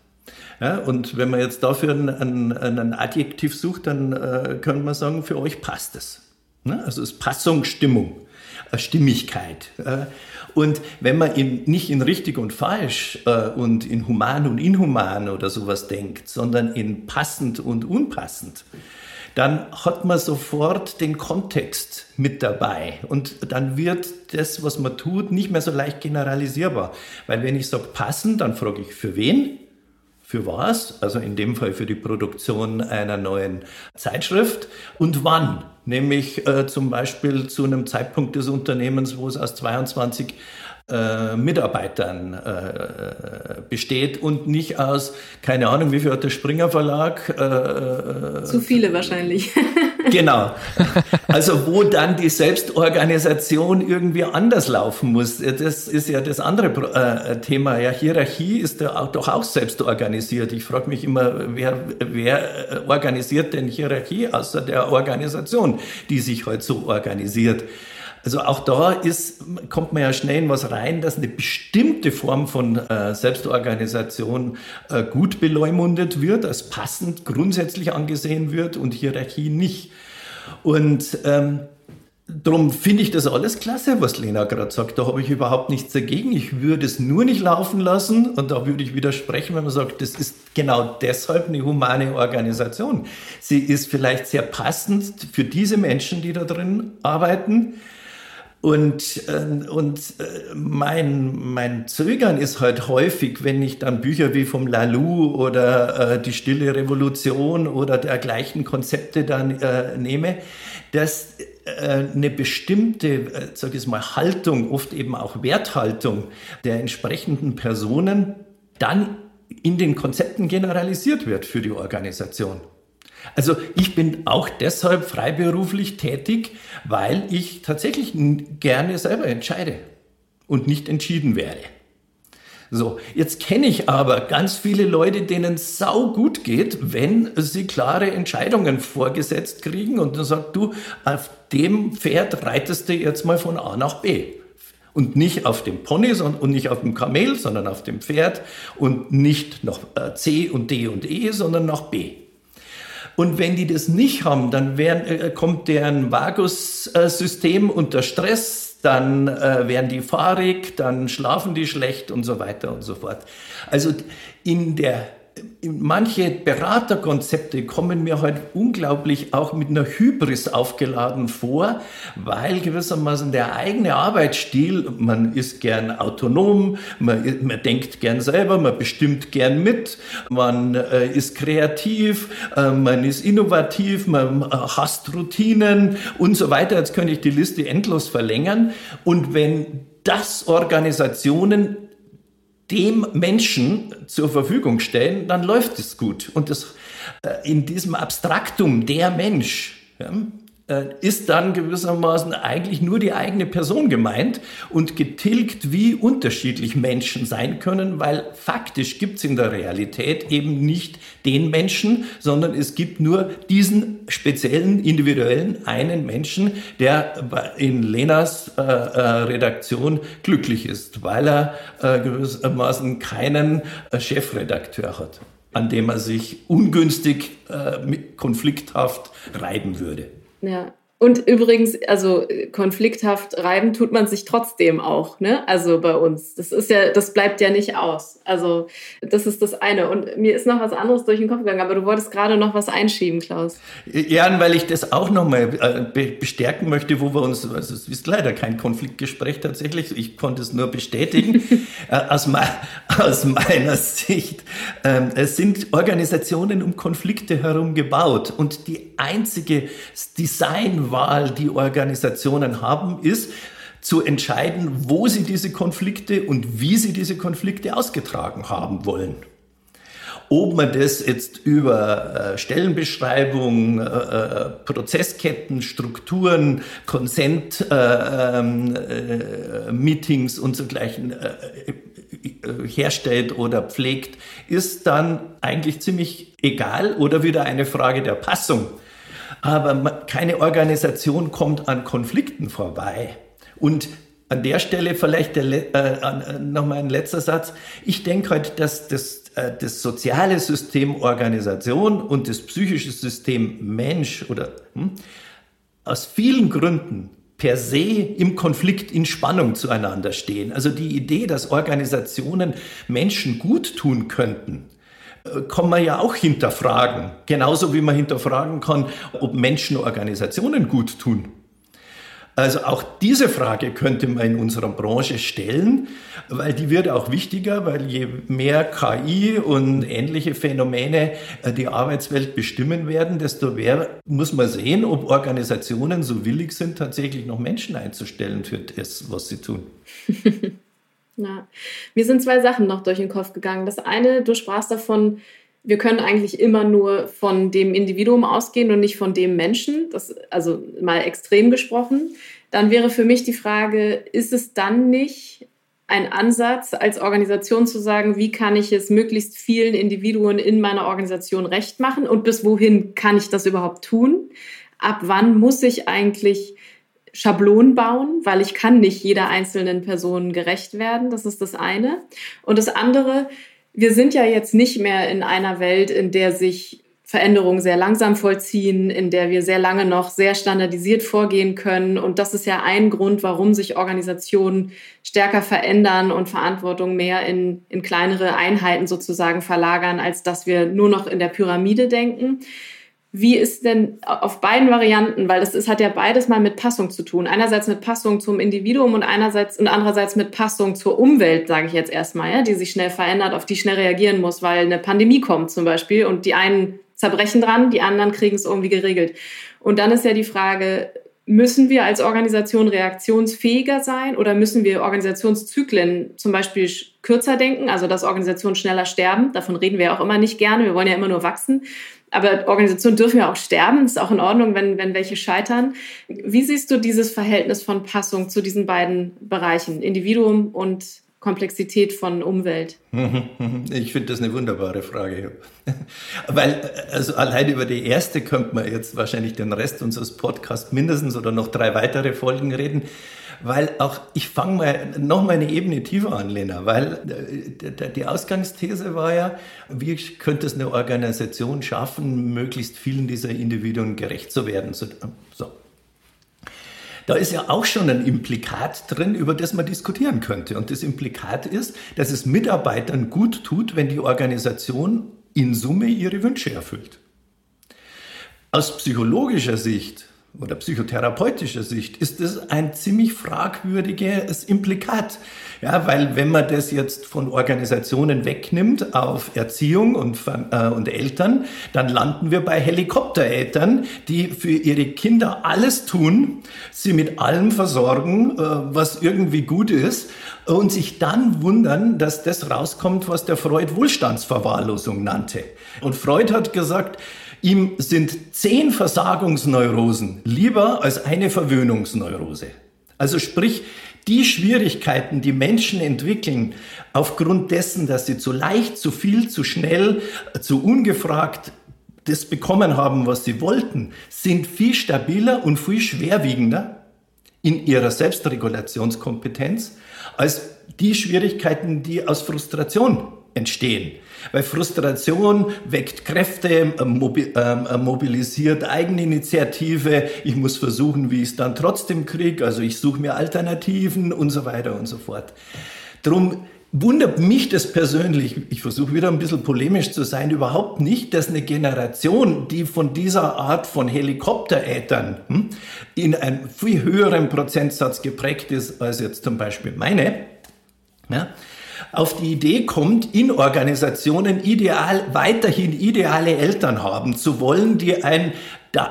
S3: Ja, und wenn man jetzt dafür ein, ein, ein Adjektiv sucht, dann äh, kann man sagen, für euch passt es. Ne? Also es ist Passung, Stimmung, äh, Stimmigkeit. Äh. Und wenn man in, nicht in richtig und falsch äh, und in human und inhuman oder sowas denkt, sondern in passend und unpassend, dann hat man sofort den Kontext mit dabei. Und dann wird das, was man tut, nicht mehr so leicht generalisierbar. Weil wenn ich sage passen, dann frage ich für wen? Für was? Also in dem Fall für die Produktion einer neuen Zeitschrift. Und wann? Nämlich äh, zum Beispiel zu einem Zeitpunkt des Unternehmens, wo es aus 22 äh, Mitarbeitern äh, besteht und nicht aus, keine Ahnung, wie viel hat der Springer Verlag?
S2: Äh, äh Zu viele wahrscheinlich. <laughs>
S3: genau. Also wo dann die Selbstorganisation irgendwie anders laufen muss. Das ist ja das andere äh, Thema. Ja, Hierarchie ist ja auch, doch auch selbst organisiert. Ich frage mich immer, wer, wer organisiert denn Hierarchie außer der Organisation, die sich heute halt so organisiert? Also auch da ist, kommt man ja schnell in was rein, dass eine bestimmte Form von äh, Selbstorganisation äh, gut beleumundet wird, als passend grundsätzlich angesehen wird und Hierarchie nicht. Und ähm, Darum finde ich das alles klasse, was Lena gerade sagt. Da habe ich überhaupt nichts dagegen. Ich würde es nur nicht laufen lassen. Und da würde ich widersprechen, wenn man sagt, das ist genau deshalb eine humane Organisation. Sie ist vielleicht sehr passend für diese Menschen, die da drin arbeiten. Und, äh, und äh, mein, mein Zögern ist halt häufig, wenn ich dann Bücher wie vom Lalou oder äh, die Stille Revolution oder dergleichen Konzepte dann äh, nehme, dass äh, eine bestimmte, äh, sag ich mal, Haltung, oft eben auch Werthaltung der entsprechenden Personen dann in den Konzepten generalisiert wird für die Organisation. Also ich bin auch deshalb freiberuflich tätig, weil ich tatsächlich gerne selber entscheide und nicht entschieden werde. So, jetzt kenne ich aber ganz viele Leute, denen es sau gut geht, wenn sie klare Entscheidungen vorgesetzt kriegen und dann sagt du, auf dem Pferd reitest du jetzt mal von A nach B. Und nicht auf dem Pony und nicht auf dem Kamel, sondern auf dem Pferd und nicht nach äh, C und D und E, sondern nach B. Und wenn die das nicht haben, dann werden, äh, kommt deren Vagussystem unter Stress, dann äh, werden die fahrig, dann schlafen die schlecht und so weiter und so fort. Also in der manche Beraterkonzepte kommen mir heute unglaublich auch mit einer Hybris aufgeladen vor, weil gewissermaßen der eigene Arbeitsstil, man ist gern autonom, man, man denkt gern selber, man bestimmt gern mit, man äh, ist kreativ, äh, man ist innovativ, man äh, hasst Routinen und so weiter. Jetzt könnte ich die Liste endlos verlängern. Und wenn das Organisationen dem Menschen zur Verfügung stellen, dann läuft es gut. Und das, äh, in diesem Abstraktum der Mensch, ja, ist dann gewissermaßen eigentlich nur die eigene Person gemeint und getilgt, wie unterschiedlich Menschen sein können, weil faktisch gibt es in der Realität eben nicht den Menschen, sondern es gibt nur diesen speziellen, individuellen einen Menschen, der in Lenas äh, äh, Redaktion glücklich ist, weil er äh, gewissermaßen keinen äh, Chefredakteur hat, an dem er sich ungünstig, äh, konflikthaft reiben würde.
S2: Ja. Und übrigens, also konflikthaft reiben tut man sich trotzdem auch, ne? Also bei uns. Das ist ja, das bleibt ja nicht aus. Also das ist das eine. Und mir ist noch was anderes durch den Kopf gegangen, aber du wolltest gerade noch was einschieben, Klaus.
S3: Ja, weil ich das auch nochmal äh, bestärken möchte, wo wir uns, also es ist leider kein Konfliktgespräch tatsächlich, ich konnte es nur bestätigen. <laughs> Äh, aus, aus, meiner Sicht ähm, es sind Organisationen um Konflikte herum gebaut und die einzige Designwahl, die Organisationen haben, ist, zu entscheiden, wo sie diese Konflikte und wie sie diese Konflikte ausgetragen haben wollen. Ob man das jetzt über äh, Stellenbeschreibung, äh, äh, Prozessketten, Strukturen, Consent-Meetings und so gleichen herstellt oder pflegt, ist dann eigentlich ziemlich egal oder wieder eine Frage der Passung. Aber keine Organisation kommt an Konflikten vorbei. Und an der Stelle vielleicht der, äh, nochmal ein letzter Satz. Ich denke heute, halt, dass das, äh, das soziale System Organisation und das psychische System Mensch oder hm, aus vielen Gründen per se im Konflikt in Spannung zueinander stehen. Also die Idee, dass Organisationen Menschen gut tun könnten, äh, kann man ja auch hinterfragen. Genauso wie man hinterfragen kann, ob Menschen Organisationen gut tun. Also auch diese Frage könnte man in unserer Branche stellen, weil die wird auch wichtiger, weil je mehr KI und ähnliche Phänomene äh, die Arbeitswelt bestimmen werden, desto mehr muss man sehen, ob Organisationen so willig sind, tatsächlich noch Menschen einzustellen für das, was sie tun. <laughs>
S2: Ja. Mir sind zwei Sachen noch durch den Kopf gegangen. Das eine, du sprachst davon, wir können eigentlich immer nur von dem Individuum ausgehen und nicht von dem Menschen, das, also mal extrem gesprochen, dann wäre für mich die Frage, ist es dann nicht ein Ansatz als Organisation zu sagen, wie kann ich es möglichst vielen Individuen in meiner Organisation recht machen und bis wohin kann ich das überhaupt tun? Ab wann muss ich eigentlich Schablonen bauen, weil ich kann nicht jeder einzelnen Person gerecht werden. Das ist das eine. Und das andere, wir sind ja jetzt nicht mehr in einer Welt, in der sich Veränderungen sehr langsam vollziehen, in der wir sehr lange noch sehr standardisiert vorgehen können. Und das ist ja ein Grund, warum sich Organisationen stärker verändern und Verantwortung mehr in, in kleinere Einheiten sozusagen verlagern, als dass wir nur noch in der Pyramide denken. Wie ist denn auf beiden Varianten, weil das ist, hat ja beides mal mit Passung zu tun. Einerseits mit Passung zum Individuum und einerseits und andererseits mit Passung zur Umwelt, sage ich jetzt erstmal, ja, die sich schnell verändert, auf die schnell reagieren muss, weil eine Pandemie kommt zum Beispiel und die einen zerbrechen dran, die anderen kriegen es irgendwie geregelt. Und dann ist ja die Frage, müssen wir als Organisation reaktionsfähiger sein oder müssen wir Organisationszyklen zum Beispiel kürzer denken, also dass Organisationen schneller sterben? Davon reden wir auch immer nicht gerne. Wir wollen ja immer nur wachsen. Aber Organisationen dürfen ja auch sterben. Ist auch in Ordnung, wenn, wenn welche scheitern. Wie siehst du dieses Verhältnis von Passung zu diesen beiden Bereichen, Individuum und Komplexität von Umwelt? <laughs>
S3: Ich finde das eine wunderbare Frage. <laughs> Weil, also allein über die erste könnte man jetzt wahrscheinlich den Rest unseres Podcasts mindestens oder noch drei weitere Folgen reden. Weil auch, ich fange mal noch mal eine Ebene tiefer an, Lena, weil äh, die Ausgangsthese war ja, wie könnte es eine Organisation schaffen, möglichst vielen dieser Individuen gerecht zu werden. So. Da ist ja auch schon ein Implikat drin, über das man diskutieren könnte. Und das Implikat ist, dass es Mitarbeitern gut tut, wenn die Organisation in Summe ihre Wünsche erfüllt. Aus psychologischer Sicht oder psychotherapeutischer Sicht ist das ein ziemlich fragwürdiges Implikat. Ja, weil wenn man das jetzt von Organisationen wegnimmt auf Erziehung und, äh, und Eltern, dann landen wir bei Helikoptereltern, die für ihre Kinder alles tun, sie mit allem versorgen, äh, was irgendwie gut ist und sich dann wundern, dass das rauskommt, was der Freud Wohlstandsverwahrlosung nannte. Und Freud hat gesagt, ihm sind zehn Versagungsneurosen lieber als eine Verwöhnungsneurose. Also sprich, die Schwierigkeiten, die Menschen entwickeln, aufgrund dessen, dass sie zu leicht, zu viel, zu schnell, zu ungefragt das bekommen haben, was sie wollten, sind viel stabiler und viel schwerwiegender in ihrer Selbstregulationskompetenz als die Schwierigkeiten, die aus Frustration entstehen. Weil Frustration weckt Kräfte, ähm, ähm, mobilisiert Eigeninitiative. Ich muss versuchen, wie ich es dann trotzdem kriege. Also ich suche mir Alternativen und so weiter und so fort. Drum wundert mich das persönlich, ich versuche wieder ein bisschen polemisch zu sein, überhaupt nicht, dass eine Generation, die von dieser Art von Helikopterätern hm, in einem viel höheren Prozentsatz geprägt ist als jetzt zum Beispiel meine, ja, auf die Idee kommt, in Organisationen ideal, weiterhin ideale Eltern haben zu wollen, die ein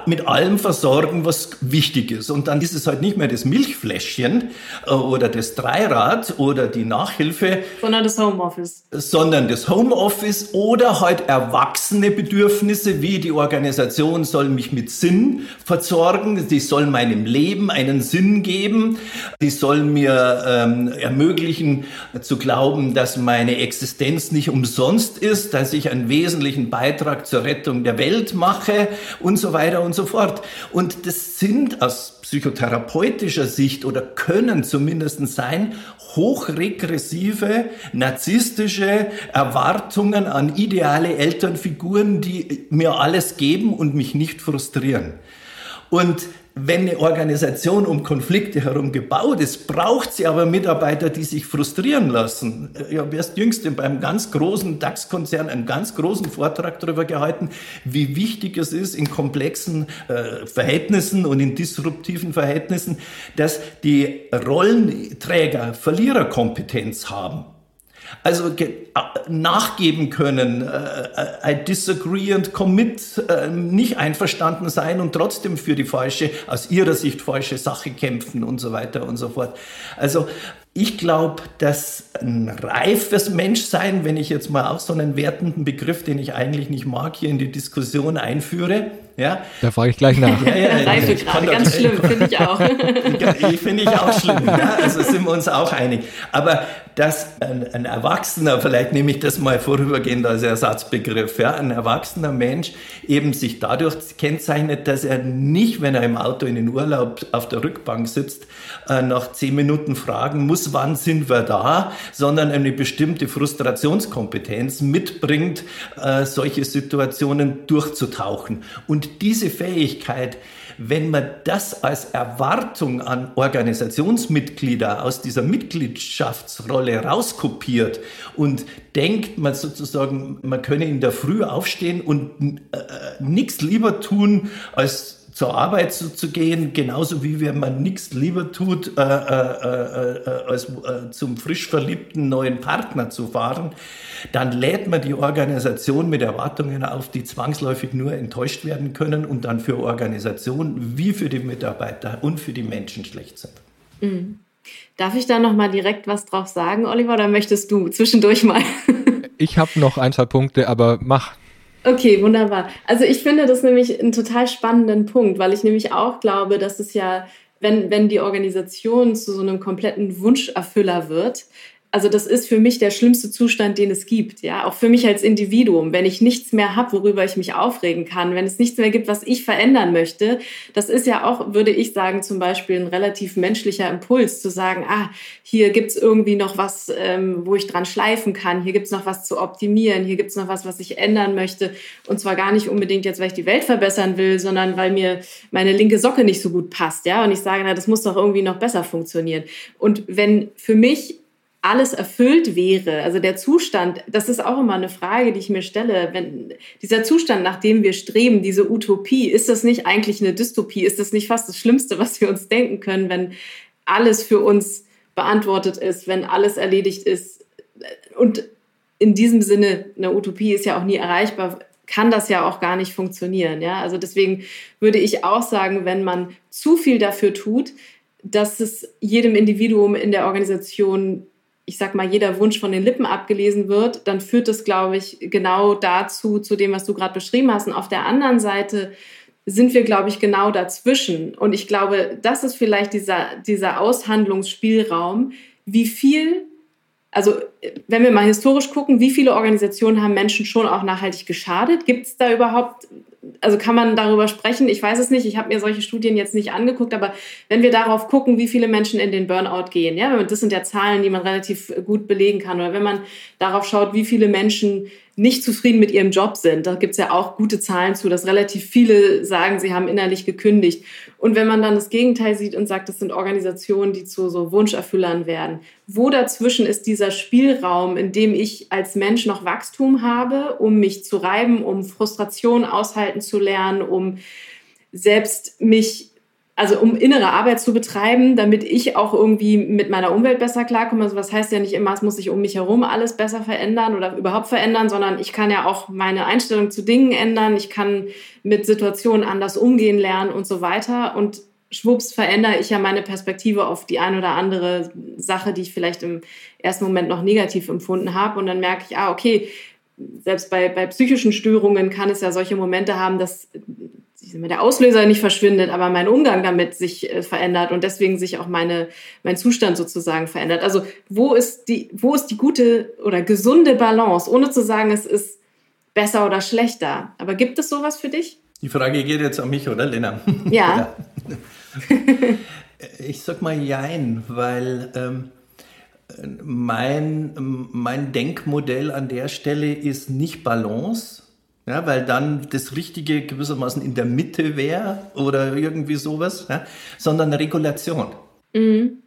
S3: mit allem versorgen, was wichtig ist. Und dann ist es halt nicht mehr das Milchfläschchen äh, oder das Dreirad oder die Nachhilfe.
S2: Sondern das Homeoffice.
S3: Sondern das Homeoffice oder halt erwachsene Bedürfnisse, wie die Organisation soll mich mit Sinn versorgen, die soll meinem Leben einen Sinn geben, die soll mir ähm, ermöglichen zu glauben, dass meine Existenz nicht umsonst ist, dass ich einen wesentlichen Beitrag zur Rettung der Welt mache und so weiter weiter und so fort. Und das sind aus psychotherapeutischer Sicht oder können zumindest sein, hochregressive, narzisstische Erwartungen an ideale Elternfiguren, die mir alles geben und mich nicht frustrieren. Und wenn eine Organisation um Konflikte herum gebaut ist, braucht sie aber Mitarbeiter, die sich frustrieren lassen. Ich habe erst jüngst beim ganz großen DAX-Konzern einen ganz großen Vortrag darüber gehalten, wie wichtig es ist in komplexen äh, Verhältnissen und in disruptiven Verhältnissen, dass die Rollenträger Verliererkompetenz haben. Also nachgeben können, äh, I disagree and commit, äh, nicht einverstanden sein und trotzdem für die falsche, aus ihrer Sicht falsche Sache kämpfen und so weiter und so fort. Also ich glaube, dass ein reifes Menschsein, wenn ich jetzt mal auch so einen wertenden Begriff, den ich eigentlich nicht mag, hier in die Diskussion einführe, ja.
S1: Da frage ich gleich nach.
S2: Ja, ja, <laughs> Reife gerade, ganz <laughs> schlimm, finde ich auch.
S3: ich finde ich auch schlimm. Ja, also sind wir uns auch einig. Aber dass ein, ein, Erwachsener, vielleicht nehme ich das mal vorübergehend als Ersatzbegriff, ja, ein erwachsener Mensch eben sich dadurch kennzeichnet, dass er nicht, wenn er im Auto in den Urlaub auf der Rückbank sitzt, äh, nach zehn Minuten fragen muss, wann sind wir da, sondern eine bestimmte Frustrationskompetenz mitbringt, äh, solche Situationen durchzutauchen. Und diese Fähigkeit, wenn man das als Erwartung an Organisationsmitglieder aus dieser Mitgliedschaftsrolle rauskopiert und denkt man sozusagen, man könne in der Früh aufstehen und äh, nichts lieber tun, als zur Arbeit zu, zu, gehen, genauso wie wenn man nichts lieber tut, äh, äh, äh, als äh, zum frisch verliebten neuen Partner zu fahren, dann lädt man die Organisation mit Erwartungen auf, die zwangsläufig nur enttäuscht werden können und dann für Organisation wie für die Mitarbeiter und für die Menschen schlecht sind.
S2: Mhm. Darf ich da noch mal direkt was drauf sagen, Oliver, oder möchtest du zwischendurch mal?
S1: ich habe noch ein, zwei Punkte, aber mach.
S2: Okay, wunderbar. Also ich finde das nämlich einen total spannenden Punkt, weil ich nämlich auch glaube, dass es ja, wenn, wenn die Organisation zu so einem kompletten Wunscherfüller wird, also das ist für mich der schlimmste Zustand, den es gibt. Ja, auch für mich als Individuum, wenn ich nichts mehr habe, worüber ich mich aufregen kann, wenn es nichts mehr gibt, was ich verändern möchte. Das ist ja auch, würde ich sagen, zum Beispiel ein relativ menschlicher Impuls, zu sagen, ah, hier gibt's irgendwie noch was, ähm, wo ich dran schleifen kann. Hier gibt's noch was zu optimieren. Hier gibt's noch was, was ich ändern möchte. Und zwar gar nicht unbedingt jetzt, weil ich die Welt verbessern will, sondern weil mir meine linke Socke nicht so gut passt. Ja, und ich sage, na, das muss doch irgendwie noch besser funktionieren. Und wenn für mich alles erfüllt wäre, also der Zustand, das ist auch immer eine Frage, die ich mir stelle, wenn dieser Zustand, nach dem wir streben, diese Utopie, ist das nicht eigentlich eine Dystopie? Ist das nicht fast das Schlimmste, was wir uns denken können, wenn alles für uns beantwortet ist, wenn alles erledigt ist? Und in diesem Sinne, eine Utopie ist ja auch nie erreichbar, kann das ja auch gar nicht funktionieren. Ja? Also deswegen würde ich auch sagen, wenn man zu viel dafür tut, dass es jedem Individuum in der Organisation ich sag mal, jeder Wunsch von den Lippen abgelesen wird, dann führt das, glaube ich, genau dazu, zu dem, was du gerade beschrieben hast. Und auf der anderen Seite sind wir, glaube ich, genau dazwischen. Und ich glaube, das ist vielleicht dieser, dieser Aushandlungsspielraum, wie viel, also wenn wir mal historisch gucken, wie viele Organisationen haben Menschen schon auch nachhaltig geschadet? Gibt es da überhaupt also kann man darüber sprechen? Ich weiß es nicht. Ich habe mir solche Studien jetzt nicht angeguckt, aber wenn wir darauf gucken, wie viele Menschen in den Burnout gehen, ja, das sind ja Zahlen, die man relativ gut belegen kann. Oder wenn man darauf schaut, wie viele Menschen nicht zufrieden mit ihrem Job sind. Da gibt es ja auch gute Zahlen zu, dass relativ viele sagen, sie haben innerlich gekündigt. Und wenn man dann das Gegenteil sieht und sagt, das sind Organisationen, die zu so Wunscherfüllern werden, wo dazwischen ist dieser Spielraum, in dem ich als Mensch noch Wachstum habe, um mich zu reiben, um Frustration aushalten zu lernen, um selbst mich also um innere Arbeit zu betreiben, damit ich auch irgendwie mit meiner Umwelt besser klarkomme. Also was heißt ja nicht immer, es muss sich um mich herum alles besser verändern oder überhaupt verändern, sondern ich kann ja auch meine Einstellung zu Dingen ändern, ich kann mit Situationen anders umgehen lernen und so weiter. Und schwupps verändere ich ja meine Perspektive auf die ein oder andere Sache, die ich vielleicht im ersten Moment noch negativ empfunden habe. Und dann merke ich, ah, okay, selbst bei, bei psychischen Störungen kann es ja solche Momente haben, dass der Auslöser nicht verschwindet, aber mein Umgang damit sich äh, verändert und deswegen sich auch meine, mein Zustand sozusagen verändert. Also wo ist die, wo ist die gute oder gesunde Balance, ohne zu sagen, es ist besser oder schlechter. Aber gibt es sowas für dich?
S3: Die Frage geht jetzt an mich, oder Lena?
S2: Ja. <laughs>
S3: ja. ich sag mal Jein, weil ähm, mein, mein Denkmodell an der Stelle ist nicht Balance, ja, weil dann das Richtige gewissermaßen in der Mitte wäre oder irgendwie sowas, ja, sondern Regulation.
S2: Mhm.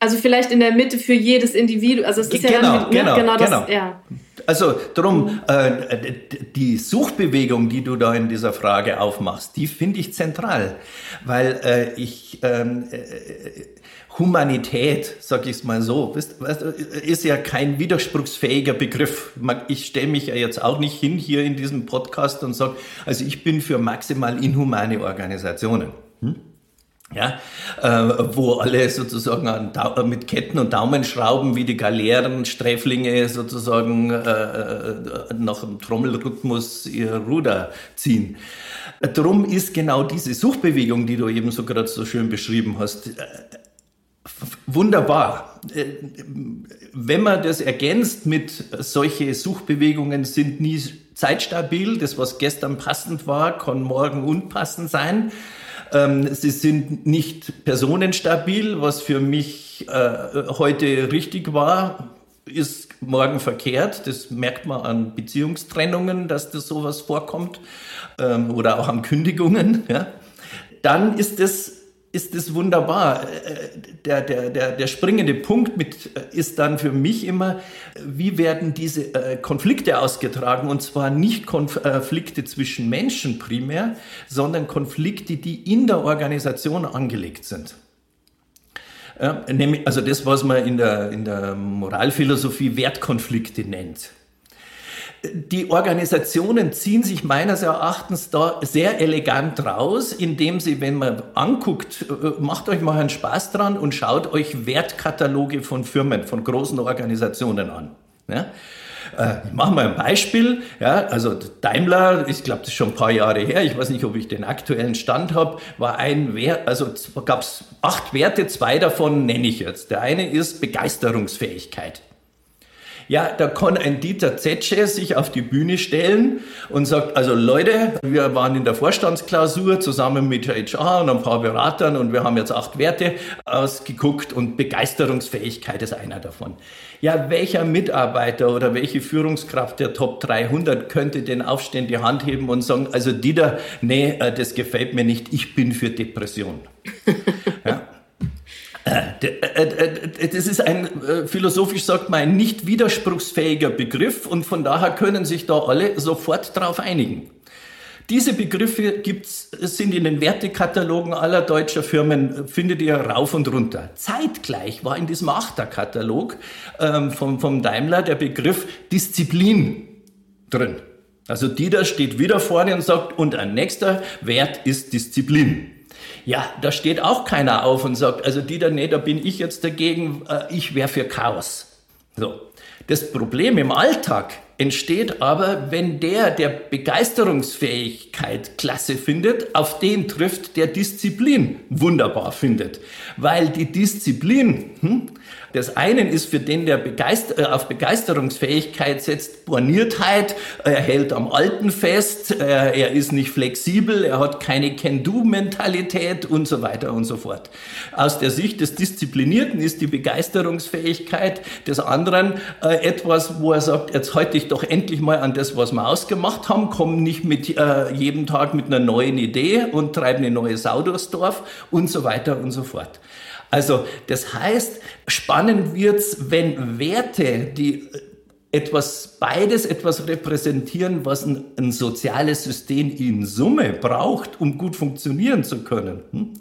S2: Also vielleicht in der Mitte für jedes Individuum. Also es ist
S3: genau,
S2: ja
S3: dann, genau, ne, genau, das, genau. Ja. Also darum, mhm. äh, die Suchbewegung, die du da in dieser Frage aufmachst, die finde ich zentral, weil äh, ich ähm, äh, Humanität, sag ich es mal so, ist ja kein widerspruchsfähiger Begriff. Ich stelle mich ja jetzt auch nicht hin hier in diesem Podcast und sage, also ich bin für maximal inhumane Organisationen. Hm? Ja, äh, wo alle sozusagen an, mit Ketten und Daumenschrauben wie die Galeeren, Sträflinge sozusagen äh, äh nach dem Trommelrhythmus ihr Ruder ziehen. Drum ist genau diese Suchbewegung, die du eben so gerade so schön beschrieben hast, äh, Wunderbar. Äh, wenn man das ergänzt mit solche Suchbewegungen sind nie zeitstabil. Das, was gestern passend war, kann morgen unpassend sein. Ähm, sie sind nicht personenstabil. Was für mich äh, heute richtig war, ist morgen verkehrt. Das merkt man an Beziehungstrennungen, dass das sowas vorkommt. Ähm, oder auch an Kündigungen. Dann ist es ist es wunderbar. Äh, der, der, der, der springende Punkt mit, äh, ist dann für mich immer, wie werden diese äh, Konflikte ausgetragen? Und zwar nicht Konflikte zwischen Menschen primär, sondern Konflikte, die in der Organisation angelegt sind. also das, was man in der, in der Moralphilosophie Wertkonflikte nennt die Organisationen ziehen sich meines Erachtens da sehr elegant raus, indem sie, wenn man anguckt, äh, macht euch mal einen Spaß dran und schaut euch Wertkataloge von Firmen, von großen Organisationen an. Ja? Äh, ich mache mal ein Beispiel. Ja, also Daimler, ich glaube, das ist schon ein paar Jahre her, ich weiß nicht, ob ich den aktuellen Stand habe, war ein Wert, also gab es acht Werte, zwei davon nenne ich jetzt. Der eine ist Begeisterungsfähigkeit. Ja, da kann ein Dieter Zetsche sich auf die Bühne stellen und sagt, also Leute, wir waren in der Vorstandsklausur zusammen mit HR und ein paar Beratern und wir haben jetzt acht Werte ausgeguckt und Begeisterungsfähigkeit ist einer davon. Ja, welcher Mitarbeiter oder welche Führungskraft der Top 300 könnte denn aufstehen, die Hand heben und sagen, also Dieter, nee, äh, das gefällt mir nicht, ich bin für Depression. <laughs> ja. Äh, äh, das ist ein, philosophisch sagt man, ein nicht widerspruchsfähiger Begriff und von daher können sich da alle sofort darauf einigen. Diese Begriffe gibt's, sind in den Wertekatalogen aller deutscher Firmen, findet ihr rauf und runter. Zeitgleich war in diesem Achterkatalog ähm, vom, vom Daimler der Begriff Disziplin drin. Also Dieter steht wieder vorne und sagt, und ein nächster Wert ist Disziplin. Ja, da steht auch keiner auf und sagt, also Dieter, nee, da bin ich jetzt dagegen, äh, ich wäre für Chaos. So. Das Problem im Alltag entsteht aber, wenn der, der Begeisterungsfähigkeit klasse findet, auf den trifft, der Disziplin wunderbar findet. Weil die Disziplin, hm, des einen ist für den, der Begeister äh, auf Begeisterungsfähigkeit setzt, Borniertheit, er hält am Alten fest, äh, er ist nicht flexibel, er hat keine Can-Do-Mentalität und so weiter und so fort. Aus der Sicht des Disziplinierten ist die Begeisterungsfähigkeit des anderen äh, etwas, wo er sagt, jetzt halte ich doch endlich mal an das, was wir ausgemacht haben, komme nicht mit äh, jedem Tag mit einer neuen Idee und treibe eine neue Sau durchs Dorf und so weiter und so fort. Also das heißt, spannend wird's, wenn Werte, die etwas, beides etwas repräsentieren, was ein, ein soziales System in Summe braucht, um gut funktionieren zu können. Hm?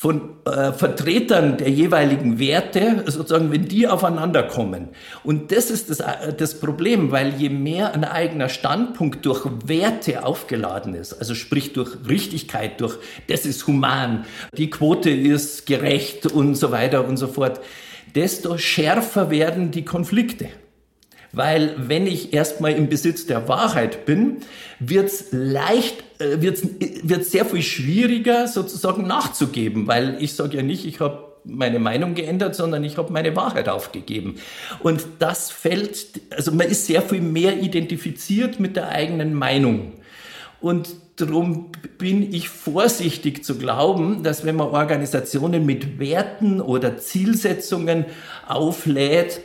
S3: Von äh, Vertretern der jeweiligen Werte, sozusagen, wenn die aufeinander kommen. Und das ist das, äh, das Problem, weil je mehr ein eigener Standpunkt durch Werte aufgeladen ist, also sprich durch Richtigkeit, durch das ist human, die Quote ist gerecht und so weiter und so fort, desto schärfer werden die Konflikte. Weil wenn ich erstmal im Besitz der Wahrheit bin, wird's leicht, äh, wird's, wird's sehr viel schwieriger sozusagen nachzugeben, weil ich sage ja nicht, ich habe meine Meinung geändert, sondern ich habe meine Wahrheit aufgegeben. Und das fällt, also man ist sehr viel mehr identifiziert mit der eigenen Meinung. Und darum bin ich vorsichtig zu glauben, dass wenn man Organisationen mit Werten oder Zielsetzungen auflädt,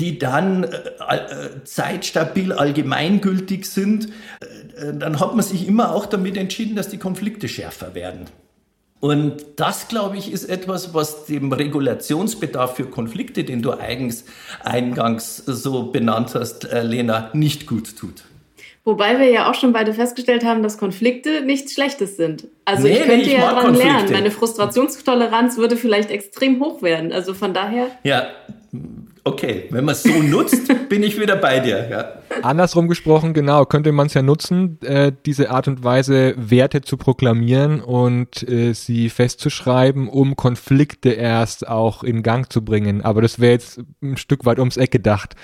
S3: die dann äh, äh, zeitstabil allgemeingültig sind, äh, dann hat man sich immer auch damit entschieden, dass die Konflikte schärfer werden. Und das, glaube ich, ist etwas, was dem Regulationsbedarf für Konflikte, den du eigens, eingangs so benannt hast, Lena, nicht gut tut.
S2: Wobei wir ja auch schon beide festgestellt haben, dass Konflikte nichts Schlechtes sind. Also nee, ich könnte ich ja daran lernen. Meine Frustrationstoleranz würde vielleicht extrem hoch werden. Also von daher.
S3: Ja, Okay, wenn man es so nutzt, <laughs> bin ich wieder bei dir. Ja.
S1: Andersrum gesprochen, genau, könnte man es ja nutzen, äh, diese Art und Weise Werte zu proklamieren und äh, sie festzuschreiben, um Konflikte erst auch in Gang zu bringen. Aber das wäre jetzt ein Stück weit ums Eck gedacht.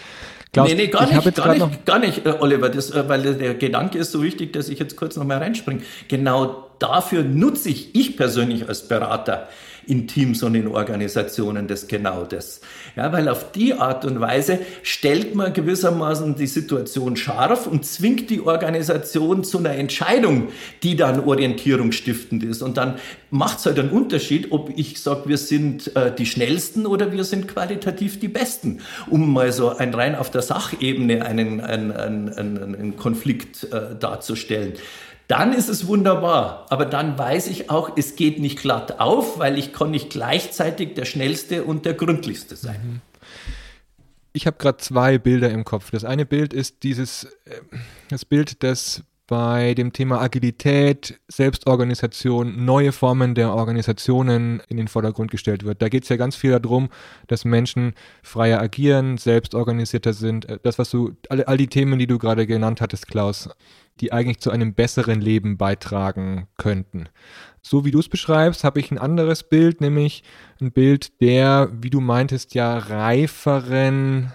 S3: Klaus, nee, nee, gar nicht, gar nicht, gar nicht, äh, Oliver, das, äh, weil der Gedanke ist so wichtig, dass ich jetzt kurz noch mal reinspringe. Genau dafür nutze ich, ich persönlich als Berater, in Teams und in Organisationen das genau das. Ja, weil auf die Art und Weise stellt man gewissermaßen die Situation scharf und zwingt die Organisation zu einer Entscheidung, die dann orientierungsstiftend ist. Und dann macht es halt einen Unterschied, ob ich sage, wir sind äh, die Schnellsten oder wir sind qualitativ die Besten, um mal so ein rein auf der Sachebene einen, einen, einen, einen Konflikt äh, darzustellen dann ist es wunderbar. Aber dann weiß ich auch, es geht nicht glatt auf, weil ich kann nicht gleichzeitig der Schnellste und der Gründlichste sein. Mhm.
S1: Ich habe gerade zwei Bilder im Kopf. Das eine Bild ist dieses, äh, das Bild, das bei dem Thema Agilität, Selbstorganisation, neue Formen der Organisationen in den Vordergrund gestellt wird. Da geht es ja ganz viel darum, dass Menschen freier agieren, selbstorganisierter sind. Äh, das, was du, all, all die Themen, die du gerade genannt hattest, Klaus, die eigentlich zu einem besseren Leben beitragen könnten. So wie du es beschreibst, habe ich ein anderes Bild, nämlich ein Bild der, wie du meintest, ja reiferen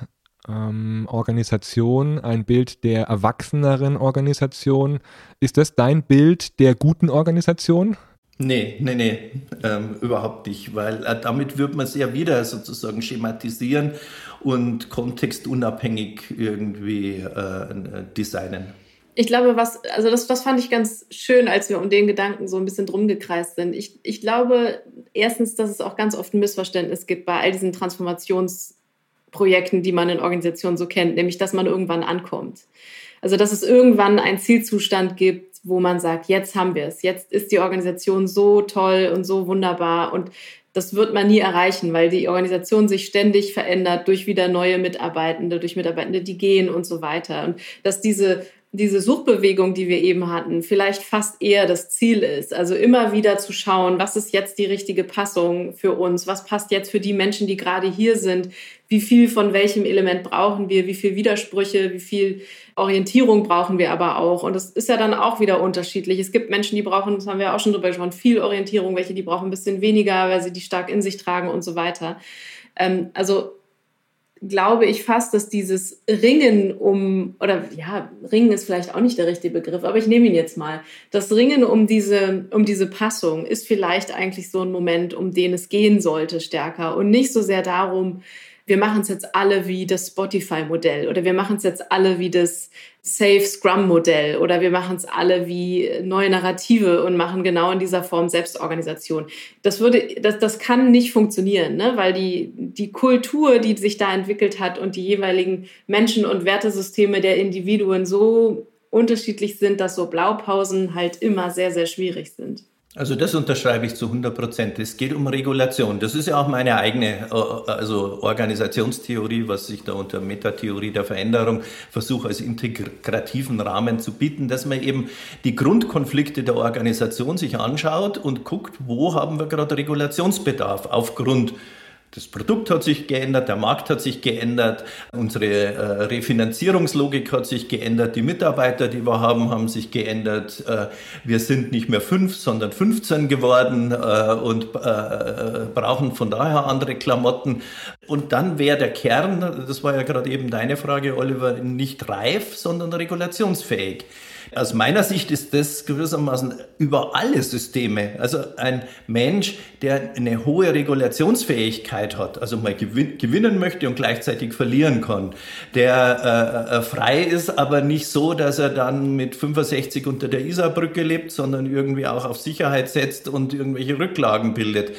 S1: ähm, Organisation, ein Bild der erwachseneren Organisation. Ist das dein Bild der guten Organisation?
S3: Nee, nee, nee, ähm, überhaupt nicht, weil äh, damit wird man es ja wieder sozusagen schematisieren und kontextunabhängig irgendwie äh, designen.
S2: Ich glaube, was, also das, das fand ich ganz schön, als wir um den Gedanken so ein bisschen drum gekreist sind. Ich, ich glaube erstens, dass es auch ganz oft ein Missverständnis gibt bei all diesen Transformationsprojekten, die man in Organisationen so kennt, nämlich dass man irgendwann ankommt. Also dass es irgendwann einen Zielzustand gibt, wo man sagt, jetzt haben wir es, jetzt ist die Organisation so toll und so wunderbar und das wird man nie erreichen, weil die Organisation sich ständig verändert durch wieder neue Mitarbeitende, durch Mitarbeitende, die gehen und so weiter. Und dass diese diese Suchbewegung, die wir eben hatten, vielleicht fast eher das Ziel ist. Also immer wieder zu schauen, was ist jetzt die richtige Passung für uns? Was passt jetzt für die Menschen, die gerade hier sind? Wie viel von welchem Element brauchen wir? Wie viel Widersprüche? Wie viel Orientierung brauchen wir aber auch? Und das ist ja dann auch wieder unterschiedlich. Es gibt Menschen, die brauchen, das haben wir auch schon drüber gesprochen, viel Orientierung, welche die brauchen ein bisschen weniger, weil sie die stark in sich tragen und so weiter. Ähm, also glaube ich fast, dass dieses Ringen um, oder ja, Ringen ist vielleicht auch nicht der richtige Begriff, aber ich nehme ihn jetzt mal. Das Ringen um diese, um diese Passung ist vielleicht eigentlich so ein Moment, um den es gehen sollte, stärker und nicht so sehr darum, wir machen es jetzt alle wie das Spotify-Modell oder wir machen es jetzt alle wie das Safe Scrum-Modell oder wir machen es alle wie neue Narrative und machen genau in dieser Form Selbstorganisation. Das würde, das, das kann nicht funktionieren, ne? weil die, die Kultur, die sich da entwickelt hat und die jeweiligen Menschen- und Wertesysteme der Individuen so unterschiedlich sind, dass so Blaupausen halt immer sehr, sehr schwierig sind.
S3: Also das unterschreibe ich zu 100 Prozent. Es geht um Regulation. Das ist ja auch meine eigene äh, also Organisationstheorie, was ich da unter Metatheorie der Veränderung versuche als integrativen Rahmen zu bieten, dass man eben die Grundkonflikte der Organisation sich anschaut und guckt, wo haben wir gerade Regulationsbedarf aufgrund das Produkt hat sich geändert, der Markt hat sich geändert, unsere äh, Refinanzierungslogik hat sich geändert, die Mitarbeiter, die wir haben, haben sich geändert. Äh, wir sind nicht mehr fünf, sondern 15 geworden äh, und äh, brauchen von daher andere Klamotten. Und dann wäre der Kern, das war ja gerade eben deine Frage, Oliver, nicht reif, sondern regulationsfähig. Aus meiner Sicht ist das gewissermaßen über alle Systeme. Also ein Mensch, der eine hohe Regulationsfähigkeit hat, also mal gewin gewinnen möchte und gleichzeitig verlieren kann, der äh, äh frei ist, aber nicht so, dass er dann mit 65 unter der Isarbrücke lebt, sondern irgendwie auch auf Sicherheit setzt und irgendwelche Rücklagen bildet.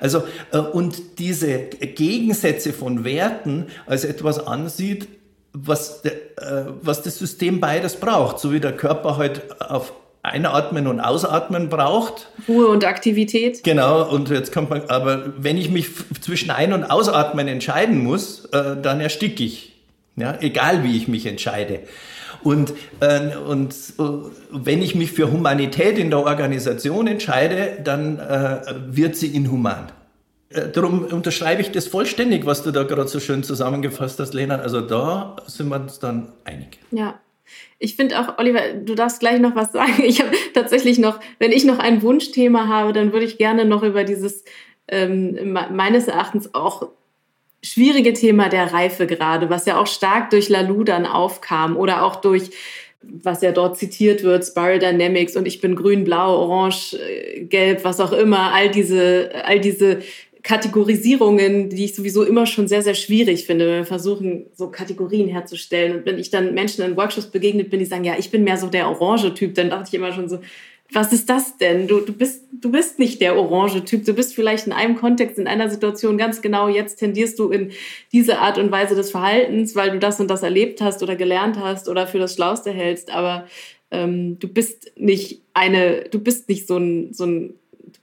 S3: Also, äh, und diese Gegensätze von Werten als etwas ansieht, was, de, äh, was das System beides braucht, so wie der Körper halt auf Einatmen und Ausatmen braucht.
S2: Ruhe und Aktivität.
S3: Genau, und jetzt kommt man, aber wenn ich mich zwischen Ein- und Ausatmen entscheiden muss, äh, dann ersticke ich. Ja, egal wie ich mich entscheide. Und, äh, und äh, wenn ich mich für Humanität in der Organisation entscheide, dann äh, wird sie inhuman. Äh, darum unterschreibe ich das vollständig, was du da gerade so schön zusammengefasst hast, Lena. Also da sind wir uns dann einig.
S2: Ja. Ich finde auch, Oliver, du darfst gleich noch was sagen. Ich habe tatsächlich noch, wenn ich noch ein Wunschthema habe, dann würde ich gerne noch über dieses ähm, meines Erachtens auch schwierige Thema der Reife gerade, was ja auch stark durch Lalu dann aufkam oder auch durch was ja dort zitiert wird, Spiral Dynamics und ich bin grün, blau, orange, äh, gelb, was auch immer, all diese, all diese Kategorisierungen, die ich sowieso immer schon sehr, sehr schwierig finde, wenn wir versuchen, so Kategorien herzustellen. Und wenn ich dann Menschen in Workshops begegnet bin, die sagen, ja, ich bin mehr so der orange Typ, dann dachte ich immer schon so, was ist das denn? Du, du, bist, du bist nicht der orange Typ. Du bist vielleicht in einem Kontext, in einer Situation ganz genau, jetzt tendierst du in diese Art und Weise des Verhaltens, weil du das und das erlebt hast oder gelernt hast oder für das Schlauste hältst. Aber ähm, du bist nicht eine, du bist nicht so ein, so ein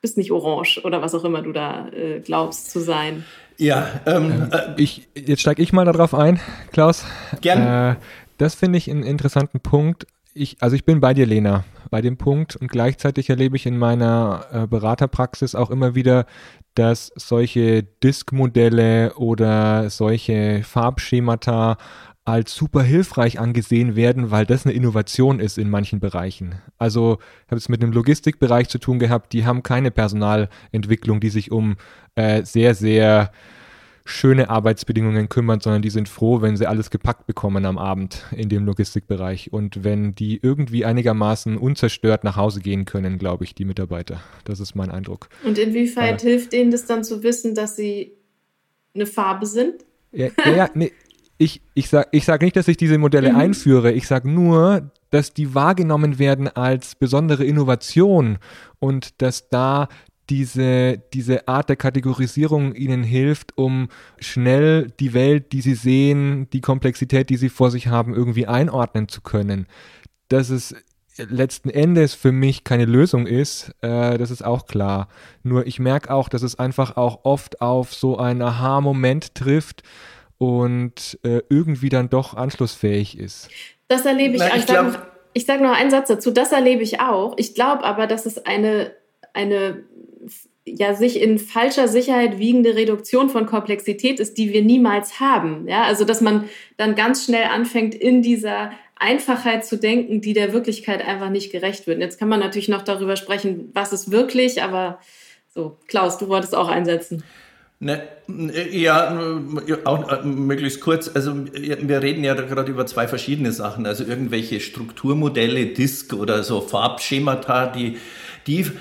S2: bist nicht orange oder was auch immer du da äh, glaubst zu sein.
S1: Ja, ähm, äh, ich, jetzt steige ich mal darauf ein, Klaus.
S3: Gerne. Äh,
S1: das finde ich einen interessanten Punkt. Ich, also ich bin bei dir, Lena, bei dem Punkt und gleichzeitig erlebe ich in meiner äh, Beraterpraxis auch immer wieder, dass solche Disk-Modelle oder solche Farbschemata als super hilfreich angesehen werden, weil das eine Innovation ist in manchen Bereichen. Also ich habe es mit einem Logistikbereich zu tun gehabt, die haben keine Personalentwicklung, die sich um äh, sehr, sehr schöne Arbeitsbedingungen kümmert, sondern die sind froh, wenn sie alles gepackt bekommen am Abend in dem Logistikbereich und wenn die irgendwie einigermaßen unzerstört nach Hause gehen können, glaube ich, die Mitarbeiter. Das ist mein Eindruck.
S2: Und inwieweit äh, hilft denen das dann zu wissen, dass sie eine Farbe sind?
S1: Ja, ja, ja nee, ich, ich sage ich sag nicht, dass ich diese Modelle mhm. einführe. Ich sage nur, dass die wahrgenommen werden als besondere Innovation und dass da diese, diese Art der Kategorisierung ihnen hilft, um schnell die Welt, die sie sehen, die Komplexität, die sie vor sich haben, irgendwie einordnen zu können. Dass es letzten Endes für mich keine Lösung ist, äh, das ist auch klar. Nur ich merke auch, dass es einfach auch oft auf so einen Aha-Moment trifft und äh, irgendwie dann doch anschlussfähig ist.
S2: Das erlebe ich. Na, ich, ich sage sag noch einen Satz dazu. Das erlebe ich auch. Ich glaube aber, dass es eine, eine ja sich in falscher Sicherheit wiegende Reduktion von Komplexität ist, die wir niemals haben. Ja, also dass man dann ganz schnell anfängt in dieser Einfachheit zu denken, die der Wirklichkeit einfach nicht gerecht wird. Jetzt kann man natürlich noch darüber sprechen, was ist wirklich, aber so, Klaus, du wolltest auch einsetzen.
S3: Ne, ja, auch möglichst kurz. Also wir reden ja gerade über zwei verschiedene Sachen. Also irgendwelche Strukturmodelle, Disk oder so Farbschemata, die, die,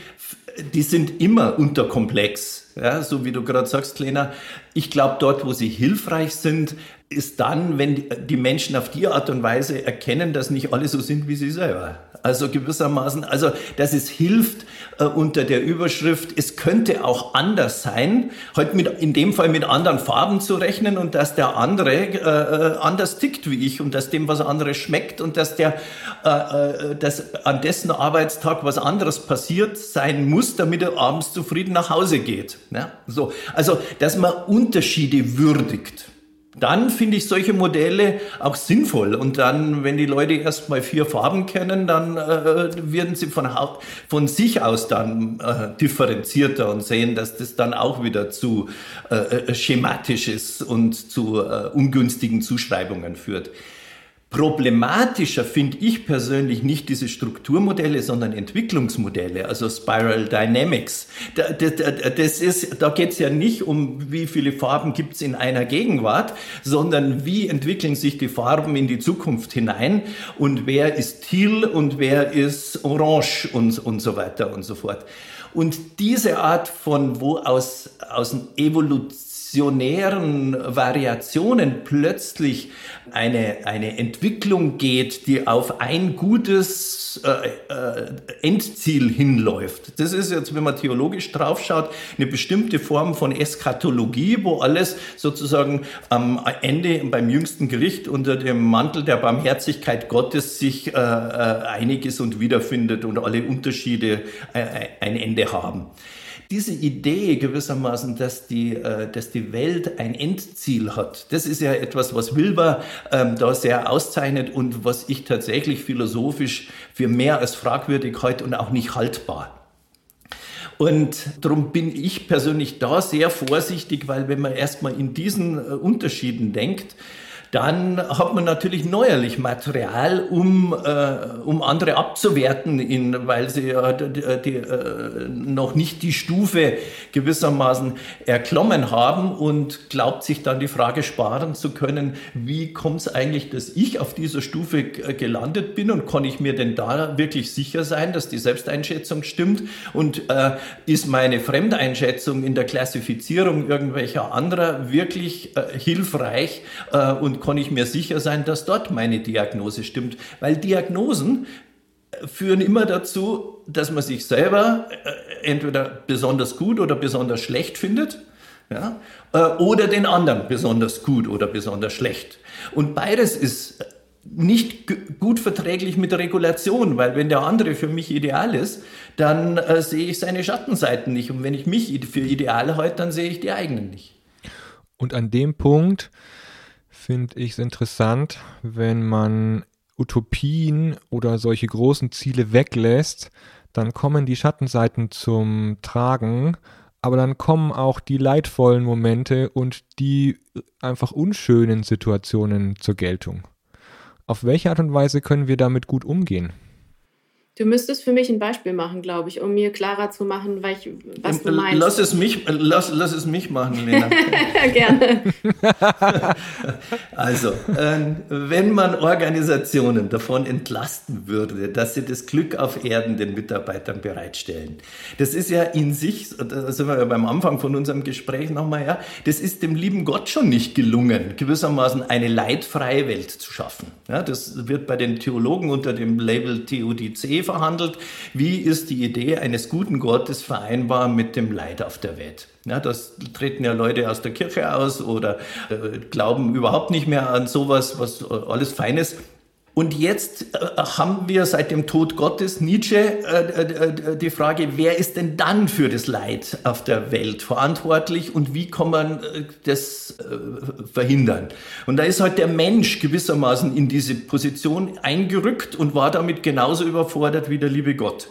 S3: die sind immer unterkomplex. Ja, so wie du gerade sagst, Lena. Ich glaube, dort, wo sie hilfreich sind, ist dann, wenn die Menschen auf die Art und Weise erkennen, dass nicht alle so sind wie sie selber. Also gewissermaßen, also dass es hilft äh, unter der Überschrift, es könnte auch anders sein, halt mit, in dem Fall mit anderen Farben zu rechnen und dass der andere äh, äh anders tickt wie ich und dass dem was anderes schmeckt und dass der, äh, äh, dass an dessen Arbeitstag was anderes passiert sein muss, damit er abends zufrieden nach Hause geht. Ja? So, also dass man Unterschiede würdigt dann finde ich solche Modelle auch sinnvoll. Und dann, wenn die Leute erst mal vier Farben kennen, dann äh, werden sie von, von sich aus dann äh, differenzierter und sehen, dass das dann auch wieder zu äh, äh schematisch ist und zu äh, ungünstigen Zuschreibungen führt. Problematischer finde ich persönlich nicht diese Strukturmodelle, sondern Entwicklungsmodelle, also Spiral Dynamics. Das ist, da geht es ja nicht um, wie viele Farben gibt es in einer Gegenwart, sondern wie entwickeln sich die Farben in die Zukunft hinein und wer ist Teal und wer ist Orange und, und so weiter und so fort. Und diese Art von, wo aus, aus Evolution evolutionären Variationen plötzlich eine, eine Entwicklung geht, die auf ein gutes äh, äh, Endziel hinläuft. Das ist jetzt, wenn man theologisch draufschaut, eine bestimmte Form von Eschatologie, wo alles sozusagen am Ende beim jüngsten Gericht unter dem Mantel der Barmherzigkeit Gottes sich äh, äh einig ist und wiederfindet und alle Unterschiede äh, ein Ende haben diese Idee gewissermaßen, dass die, äh, dass die Welt ein Endziel hat, das ist ja etwas, was Wilber ähm, da sehr auszeichnet und was ich tatsächlich philosophisch für mehr als fragwürdig halte und auch nicht haltbar. Und darum bin ich persönlich da sehr vorsichtig, weil wenn man erstmal in diesen äh, Unterschieden denkt, dann hat man natürlich neuerlich Material, um, äh, um andere abzuwerten, in, weil sie ja die, äh, noch nicht die Stufe gewissermaßen erklommen haben und glaubt sich dann die Frage sparen zu können, wie kommt es eigentlich, dass ich auf dieser Stufe gelandet bin und kann ich mir denn da wirklich sicher sein, dass die Selbsteinschätzung stimmt? Und äh, ist meine Fremdeinschätzung in der Klassifizierung irgendwelcher anderer wirklich äh, hilfreich äh, und kann ich mir sicher sein, dass dort meine Diagnose stimmt. Weil Diagnosen äh, führen immer dazu, dass man sich selber äh, entweder besonders gut oder besonders schlecht findet. Ja, äh, oder den anderen besonders gut oder besonders schlecht. Und beides ist nicht gut verträglich mit Regulation, weil wenn der andere für mich ideal ist, dann äh, sehe ich seine Schattenseiten nicht. Und wenn ich mich für ideal halte, dann sehe ich die eigenen nicht.
S1: Und an dem Punkt finde ich es interessant, wenn man Utopien oder solche großen Ziele weglässt, dann kommen die Schattenseiten zum Tragen, aber dann kommen auch die leidvollen Momente und die einfach unschönen Situationen zur Geltung. Auf welche Art und Weise können wir damit gut umgehen?
S2: Du müsstest für mich ein Beispiel machen, glaube ich, um mir klarer zu machen, ich, was du
S3: meinst. Lass es mich, lass, lass es mich machen, Lena. <laughs>
S2: Gerne. <laughs>
S3: also, äh, wenn man Organisationen davon entlasten würde, dass sie das Glück auf Erden den Mitarbeitern bereitstellen, das ist ja in sich, da sind wir ja beim Anfang von unserem Gespräch nochmal, ja, das ist dem lieben Gott schon nicht gelungen, gewissermaßen eine leidfreie Welt zu schaffen. Ja, das wird bei den Theologen unter dem Label TUDC verhandelt. Wie ist die Idee eines guten Gottes vereinbar mit dem Leid auf der Welt? Ja, das treten ja Leute aus der Kirche aus oder äh, glauben überhaupt nicht mehr an sowas, was alles Feines. Und jetzt äh, haben wir seit dem Tod Gottes Nietzsche äh, äh, die Frage, wer ist denn dann für das Leid auf der Welt verantwortlich und wie kann man das verhindern? Und da ist halt der Mensch gewissermaßen in diese Position eingerückt und war damit genauso überfordert wie der liebe Gott.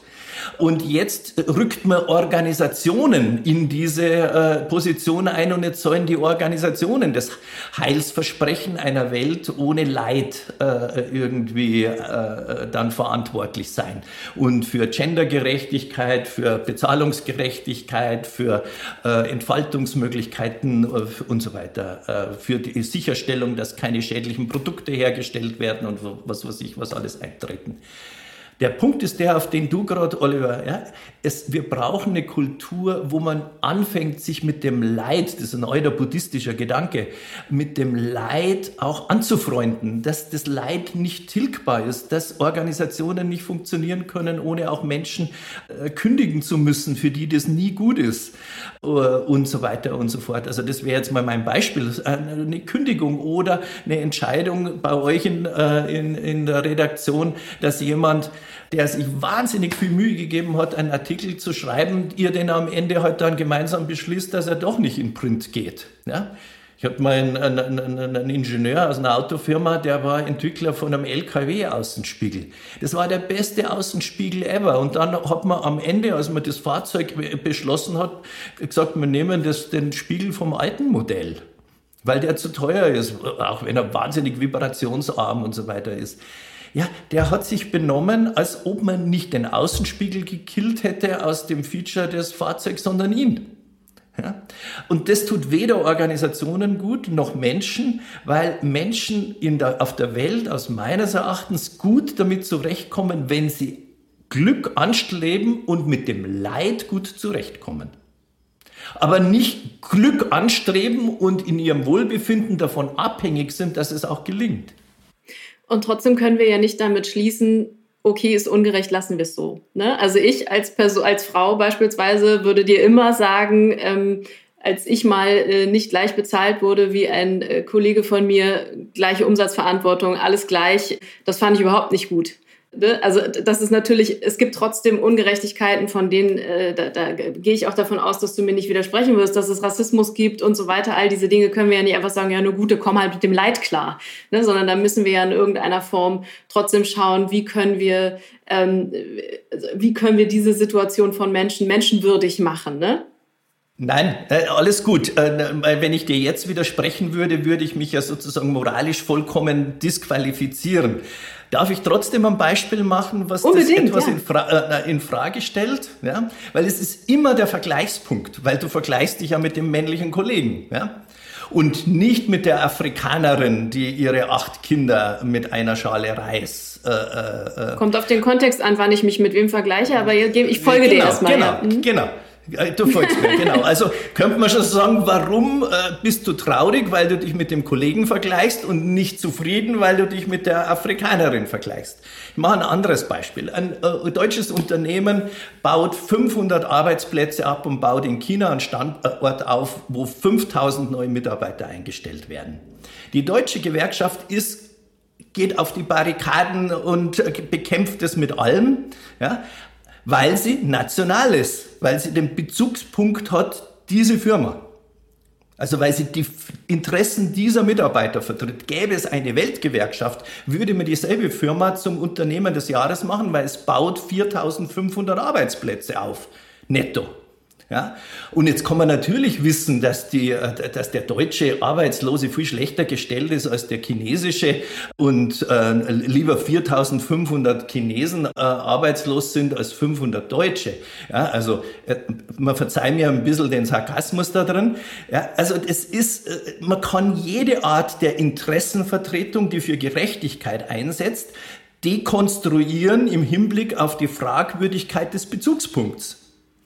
S3: Und jetzt rückt man Organisationen in diese äh, Position ein und jetzt sollen die Organisationen das Heilsversprechen einer Welt ohne Leid äh, irgendwie äh, dann verantwortlich sein. Und für Gendergerechtigkeit, für Bezahlungsgerechtigkeit, für Entfaltungsmöglichkeiten und so weiter, für die Sicherstellung, dass keine schädlichen Produkte hergestellt werden und was weiß ich, was alles eintreten. Der Punkt ist der, auf den du gerade, Oliver, ja, es, wir brauchen eine Kultur, wo man anfängt, sich mit dem Leid, das ist ein alter buddhistischer Gedanke, mit dem Leid auch anzufreunden, dass das Leid nicht tilgbar ist, dass Organisationen nicht funktionieren können, ohne auch Menschen äh, kündigen zu müssen, für die das nie gut ist äh, und so weiter und so fort. Also das wäre jetzt mal mein Beispiel, eine Kündigung oder eine Entscheidung bei euch in, äh, in, in der Redaktion, dass jemand der sich wahnsinnig viel Mühe gegeben hat, einen Artikel zu schreiben, ihr den am Ende halt dann gemeinsam beschließt, dass er doch nicht in Print geht. Ja? Ich hatte mal einen, einen, einen, Ingenieur aus einer Autofirma, der war Entwickler von einem LKW-Außenspiegel. Das war der beste Außenspiegel ever. Und dann hat man am Ende, als man das Fahrzeug beschlossen hat, gesagt, wir nehmen das, den Spiegel vom alten Modell weil der zu teuer ist, auch wenn er wahnsinnig vibrationsarm und so weiter ist. Ja, der hat sich benommen, als ob man nicht den Außenspiegel gekillt hätte aus dem Feature des Fahrzeugs, sondern ihn. Ja? Und das tut weder Organisationen gut noch Menschen, weil Menschen in der, auf der Welt aus meines Erachtens gut damit zurechtkommen, wenn sie Glück anstreben und mit dem Leid gut zurechtkommen. Aber nicht Glück anstreben und in ihrem Wohlbefinden davon abhängig sind, dass es auch gelingt.
S2: Und trotzdem können wir ja nicht damit schließen, okay, ist ungerecht, lassen wir es so. Ne? Also ich als, Person, als Frau beispielsweise würde dir immer sagen, ähm, als ich mal äh, nicht gleich bezahlt wurde wie ein äh, Kollege von mir, gleiche Umsatzverantwortung, alles gleich, das fand ich überhaupt nicht gut. Ne? Also das ist natürlich, es gibt trotzdem Ungerechtigkeiten, von denen, äh, da, da gehe ich auch davon aus, dass du mir nicht widersprechen wirst, dass es Rassismus gibt und so weiter. All diese Dinge können wir ja nicht einfach sagen, ja, nur Gute, komm halt mit dem Leid klar. Ne? Sondern da müssen wir ja in irgendeiner Form trotzdem schauen, wie können wir, ähm, wie können wir diese Situation von Menschen menschenwürdig machen. Ne?
S3: Nein, äh, alles gut. Äh, wenn ich dir jetzt widersprechen würde, würde ich mich ja sozusagen moralisch vollkommen disqualifizieren. Darf ich trotzdem ein Beispiel machen, was Unbedingt, das etwas ja. in, Fra äh, in, Frage stellt? Ja? Weil es ist immer der Vergleichspunkt, weil du vergleichst dich ja mit dem männlichen Kollegen. Ja? Und nicht mit der Afrikanerin, die ihre acht Kinder mit einer Schale Reis.
S2: Äh, äh, äh Kommt auf den Kontext an, wann ich mich mit wem vergleiche, aber ich folge
S3: genau,
S2: dir erstmal.
S3: Genau, ja. mhm. genau. Du folgst mir, genau. Also könnte man schon sagen, warum äh, bist du traurig, weil du dich mit dem Kollegen vergleichst und nicht zufrieden, weil du dich mit der Afrikanerin vergleichst. Ich mache ein anderes Beispiel. Ein äh, deutsches Unternehmen baut 500 Arbeitsplätze ab und baut in China einen Standort auf, wo 5000 neue Mitarbeiter eingestellt werden. Die deutsche Gewerkschaft ist geht auf die Barrikaden und bekämpft es mit allem. Ja? Weil sie national ist, weil sie den Bezugspunkt hat, diese Firma. Also weil sie die Interessen dieser Mitarbeiter vertritt. Gäbe es eine Weltgewerkschaft, würde man dieselbe Firma zum Unternehmen des Jahres machen, weil es baut 4500 Arbeitsplätze auf, netto. Ja? Und jetzt kann man natürlich wissen, dass, die, äh, dass der deutsche Arbeitslose viel schlechter gestellt ist als der chinesische und äh, lieber 4500 Chinesen äh, arbeitslos sind als 500 Deutsche. Ja? Also äh, man verzeiht mir ein bisschen den Sarkasmus da drin. Ja? Also es ist, äh, man kann jede Art der Interessenvertretung, die für Gerechtigkeit einsetzt, dekonstruieren im Hinblick auf die Fragwürdigkeit des Bezugspunkts.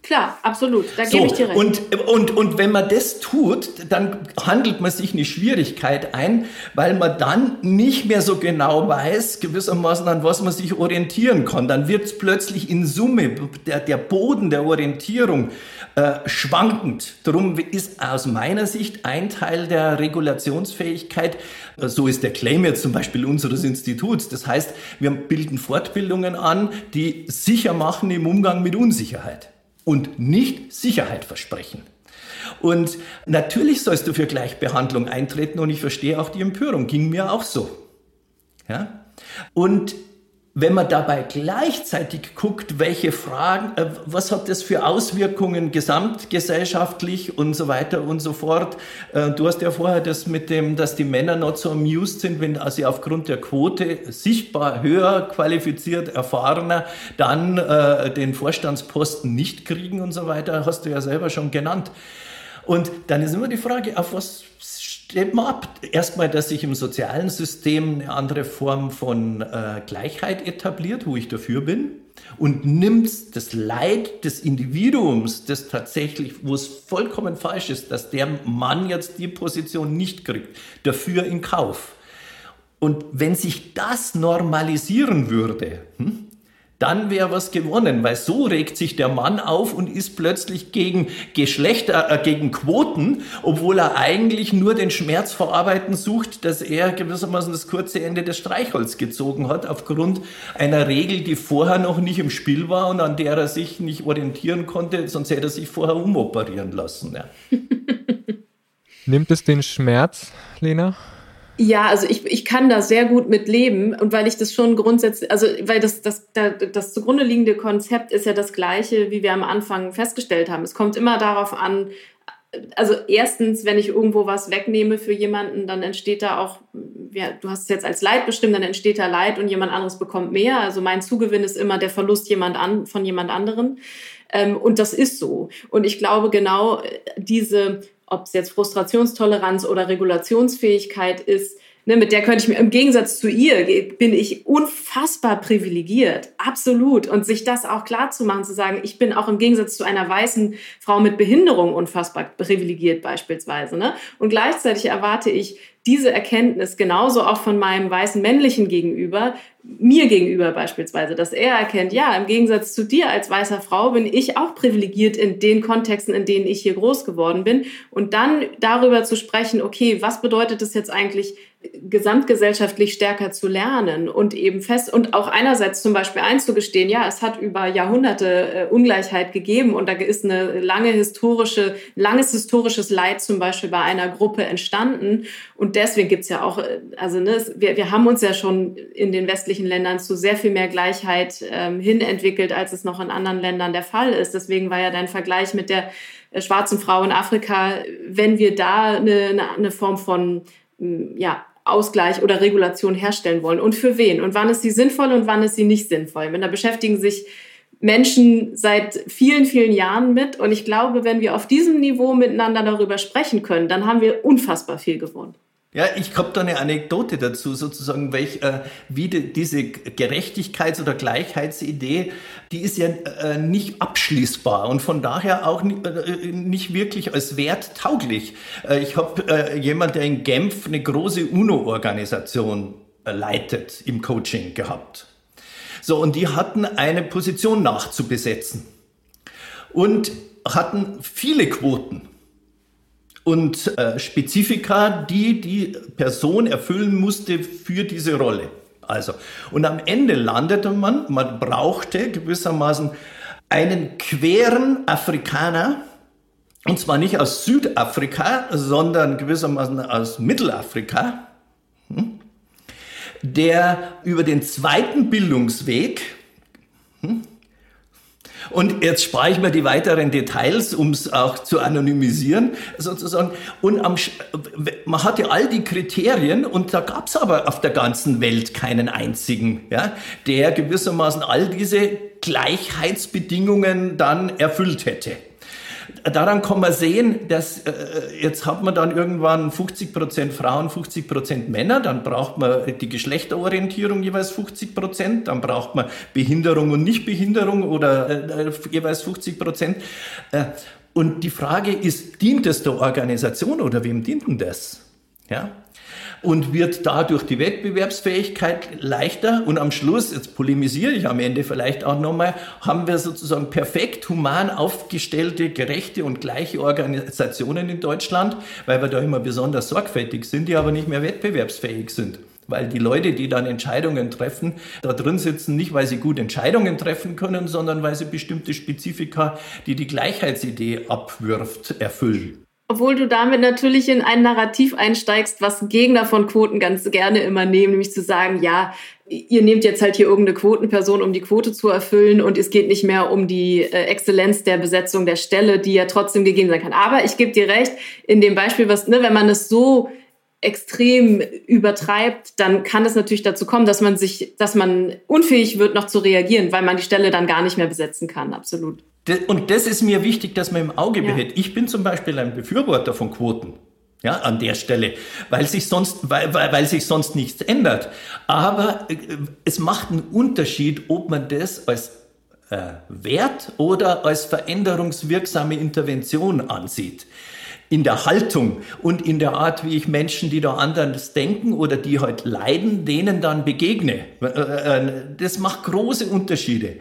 S2: Klar, absolut. Da so, gebe ich dir recht.
S3: Und, und, und wenn man das tut, dann handelt man sich eine Schwierigkeit ein, weil man dann nicht mehr so genau weiß, gewissermaßen an was man sich orientieren kann. Dann wird es plötzlich in Summe, der, der Boden der Orientierung äh, schwankend. Darum ist aus meiner Sicht ein Teil der Regulationsfähigkeit, äh, so ist der Claim jetzt zum Beispiel unseres Instituts. Das heißt, wir bilden Fortbildungen an, die sicher machen im Umgang mit Unsicherheit und nicht Sicherheit versprechen. Und natürlich sollst du für Gleichbehandlung eintreten und ich verstehe auch die Empörung, ging mir auch so. Ja? Und wenn man dabei gleichzeitig guckt, welche Fragen, äh, was hat das für Auswirkungen gesamtgesellschaftlich und so weiter und so fort. Äh, du hast ja vorher das mit dem, dass die Männer not so amused sind, wenn sie aufgrund der Quote sichtbar höher qualifiziert, erfahrener, dann äh, den Vorstandsposten nicht kriegen und so weiter, hast du ja selber schon genannt. Und dann ist immer die Frage, auf was stellt man ab. Erstmal, dass sich im sozialen System eine andere Form von äh, Gleichheit etabliert, wo ich dafür bin, und nimmt das Leid des Individuums, das tatsächlich, wo es vollkommen falsch ist, dass der Mann jetzt die Position nicht kriegt, dafür in Kauf. Und wenn sich das normalisieren würde, hm, dann wäre was gewonnen, weil so regt sich der Mann auf und ist plötzlich gegen Geschlechter, äh, gegen Quoten, obwohl er eigentlich nur den Schmerz verarbeiten sucht, dass er gewissermaßen das kurze Ende des Streichholz gezogen hat, aufgrund einer Regel, die vorher noch nicht im Spiel war und an der er sich nicht orientieren konnte, sonst hätte er sich vorher umoperieren lassen. Ja. <laughs>
S1: Nimmt es den Schmerz, Lena?
S2: Ja, also ich, ich kann da sehr gut mit leben und weil ich das schon grundsätzlich, also weil das, das, das, zugrunde liegende Konzept ist ja das gleiche, wie wir am Anfang festgestellt haben. Es kommt immer darauf an, also erstens, wenn ich irgendwo was wegnehme für jemanden, dann entsteht da auch, ja, du hast es jetzt als Leid bestimmt, dann entsteht da Leid und jemand anderes bekommt mehr. Also mein Zugewinn ist immer der Verlust jemand an, von jemand anderen. Ähm, und das ist so. Und ich glaube, genau diese ob es jetzt Frustrationstoleranz oder Regulationsfähigkeit ist, ne, mit der könnte ich mir, im Gegensatz zu ihr, bin ich unfassbar privilegiert. Absolut. Und sich das auch klar zu machen, zu sagen, ich bin auch im Gegensatz zu einer weißen Frau mit Behinderung unfassbar privilegiert beispielsweise. Ne? Und gleichzeitig erwarte ich diese Erkenntnis genauso auch von meinem weißen männlichen Gegenüber, mir gegenüber beispielsweise, dass er erkennt, ja, im Gegensatz zu dir als weißer Frau bin ich auch privilegiert in den Kontexten, in denen ich hier groß geworden bin. Und dann darüber zu sprechen, okay, was bedeutet es jetzt eigentlich, gesamtgesellschaftlich stärker zu lernen und eben fest und auch einerseits zum Beispiel einzugestehen, ja, es hat über Jahrhunderte äh, Ungleichheit gegeben und da ist eine lange historische, langes historisches Leid zum Beispiel bei einer Gruppe entstanden und deswegen gibt's ja auch, äh, also ne, wir, wir haben uns ja schon in den westlichen Ländern zu sehr viel mehr Gleichheit ähm, hin entwickelt, als es noch in anderen Ländern der Fall ist. Deswegen war ja dein Vergleich mit der äh, schwarzen Frau in Afrika, wenn wir da eine, eine Form von ja, Ausgleich oder Regulation herstellen wollen und für wen und wann ist sie sinnvoll und wann ist sie nicht sinnvoll. Denn da beschäftigen sich Menschen seit vielen, vielen Jahren mit und ich glaube, wenn wir auf diesem Niveau miteinander darüber sprechen können, dann haben wir unfassbar viel gewonnen.
S3: Ja, ich habe da eine Anekdote dazu, sozusagen, welch, äh, wie die, diese Gerechtigkeits- oder Gleichheitsidee, die ist ja äh, nicht abschließbar und von daher auch nicht, äh, nicht wirklich als Wert tauglich. Äh, ich habe äh, jemand, der in Genf eine große UNO-Organisation äh, leitet, im Coaching gehabt. So, und die hatten eine Position nachzubesetzen und hatten viele Quoten und äh, Spezifika, die die Person erfüllen musste für diese Rolle. Also, und am Ende landete man, man brauchte gewissermaßen einen queren Afrikaner, und zwar nicht aus Südafrika, sondern gewissermaßen aus Mittelafrika, hm, der über den zweiten Bildungsweg hm, und jetzt spare ich mir die weiteren Details, um es auch zu anonymisieren, sozusagen. Und am, man hatte all die Kriterien und da gab es aber auf der ganzen Welt keinen einzigen, ja, der gewissermaßen all diese Gleichheitsbedingungen dann erfüllt hätte. Daran kann man sehen, dass äh, jetzt hat man dann irgendwann 50 Prozent Frauen, 50 Prozent Männer, dann braucht man die Geschlechterorientierung jeweils 50 Prozent, dann braucht man Behinderung und Nichtbehinderung oder äh, jeweils 50 Prozent. Äh, und die Frage ist, dient es der Organisation oder wem dient denn das? Ja? Und wird dadurch die Wettbewerbsfähigkeit leichter. Und am Schluss, jetzt polemisiere ich am Ende vielleicht auch nochmal, haben wir sozusagen perfekt human aufgestellte, gerechte und gleiche Organisationen in Deutschland, weil wir da immer besonders sorgfältig sind, die aber nicht mehr wettbewerbsfähig sind. Weil die Leute, die dann Entscheidungen treffen, da drin sitzen, nicht weil sie gut Entscheidungen treffen können, sondern weil sie bestimmte Spezifika, die die Gleichheitsidee abwirft, erfüllen.
S2: Obwohl du damit natürlich in ein Narrativ einsteigst, was Gegner von Quoten ganz gerne immer nehmen, nämlich zu sagen, ja, ihr nehmt jetzt halt hier irgendeine Quotenperson, um die Quote zu erfüllen und es geht nicht mehr um die äh, Exzellenz der Besetzung der Stelle, die ja trotzdem gegeben sein kann. Aber ich gebe dir recht, in dem Beispiel, was, ne, wenn man es so extrem übertreibt, dann kann es natürlich dazu kommen, dass man sich, dass man unfähig wird, noch zu reagieren, weil man die Stelle dann gar nicht mehr besetzen kann. Absolut.
S3: Und das ist mir wichtig, dass man im Auge behält. Ja. Ich bin zum Beispiel ein Befürworter von Quoten. Ja, an der Stelle, weil sich sonst, weil, weil, weil sich sonst nichts ändert. Aber äh, es macht einen Unterschied, ob man das als äh, Wert oder als veränderungswirksame Intervention ansieht in der Haltung und in der Art, wie ich Menschen, die da anders denken oder die halt leiden, denen dann begegne. Äh, äh, das macht große Unterschiede.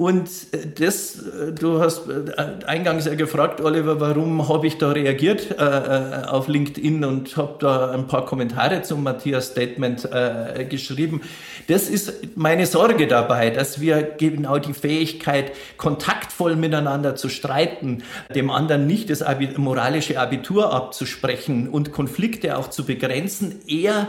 S3: Und äh, das, äh, du hast äh, eingangs ja gefragt, Oliver, warum habe ich da reagiert äh, auf LinkedIn und habe da ein paar Kommentare zum Matthias Statement äh, geschrieben. Das ist meine Sorge dabei, dass wir genau die Fähigkeit, kontaktvoll miteinander zu streiten, dem anderen nicht das moralische Abitur abzusprechen und Konflikte auch zu begrenzen, eher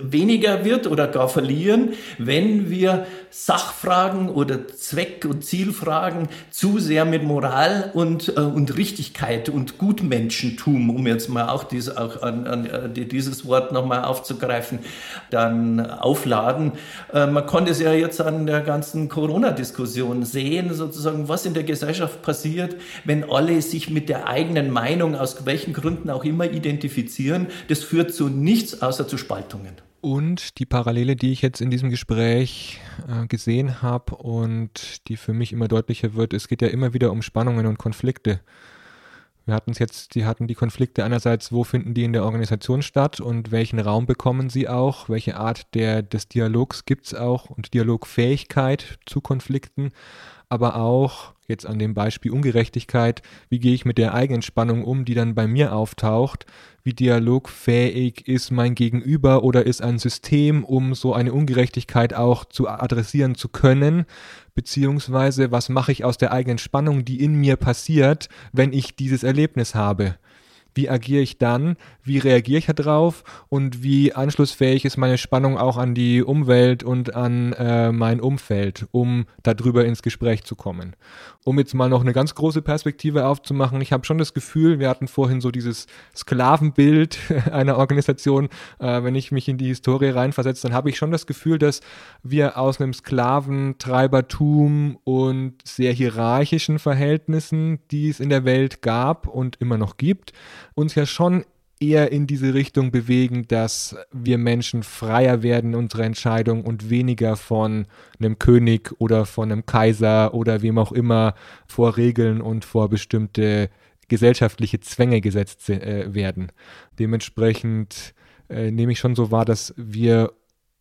S3: weniger wird oder gar verlieren, wenn wir Sachfragen oder Zweck- und Zielfragen zu sehr mit Moral und, äh, und Richtigkeit und Gutmenschentum, um jetzt mal auch, dies, auch an, an, äh, dieses Wort nochmal aufzugreifen, dann aufladen. Äh, man konnte es ja jetzt an der ganzen Corona-Diskussion sehen, sozusagen, was in der Gesellschaft passiert, wenn alle sich mit der eigenen Meinung aus welchen Gründen auch immer identifizieren. Das führt zu nichts außer zu Spalten. Bewertungen.
S1: Und die Parallele, die ich jetzt in diesem Gespräch äh, gesehen habe und die für mich immer deutlicher wird, es geht ja immer wieder um Spannungen und Konflikte. Wir hatten es jetzt, die hatten die Konflikte einerseits, wo finden die in der Organisation statt und welchen Raum bekommen sie auch, welche Art der, des Dialogs gibt es auch und Dialogfähigkeit zu Konflikten, aber auch jetzt an dem Beispiel Ungerechtigkeit, wie gehe ich mit der eigenen Spannung um, die dann bei mir auftaucht, wie dialogfähig ist mein Gegenüber oder ist ein System, um so eine Ungerechtigkeit auch zu adressieren zu können, beziehungsweise was mache ich aus der eigenen Spannung, die in mir passiert, wenn ich dieses Erlebnis habe wie agiere ich dann, wie reagiere ich darauf und wie anschlussfähig ist meine Spannung auch an die Umwelt und an äh, mein Umfeld, um darüber ins Gespräch zu kommen. Um jetzt mal noch eine ganz große Perspektive aufzumachen, ich habe schon das Gefühl, wir hatten vorhin so dieses Sklavenbild <laughs> einer Organisation, äh, wenn ich mich in die Historie reinversetze, dann habe ich schon das Gefühl, dass wir aus einem Sklaventreibertum und sehr hierarchischen Verhältnissen, die es in der Welt gab und immer noch gibt, uns ja schon eher in diese Richtung bewegen, dass wir Menschen freier werden in unserer Entscheidung und weniger von einem König oder von einem Kaiser oder wem auch immer vor Regeln und vor bestimmte gesellschaftliche Zwänge gesetzt äh, werden. Dementsprechend äh, nehme ich schon so wahr, dass wir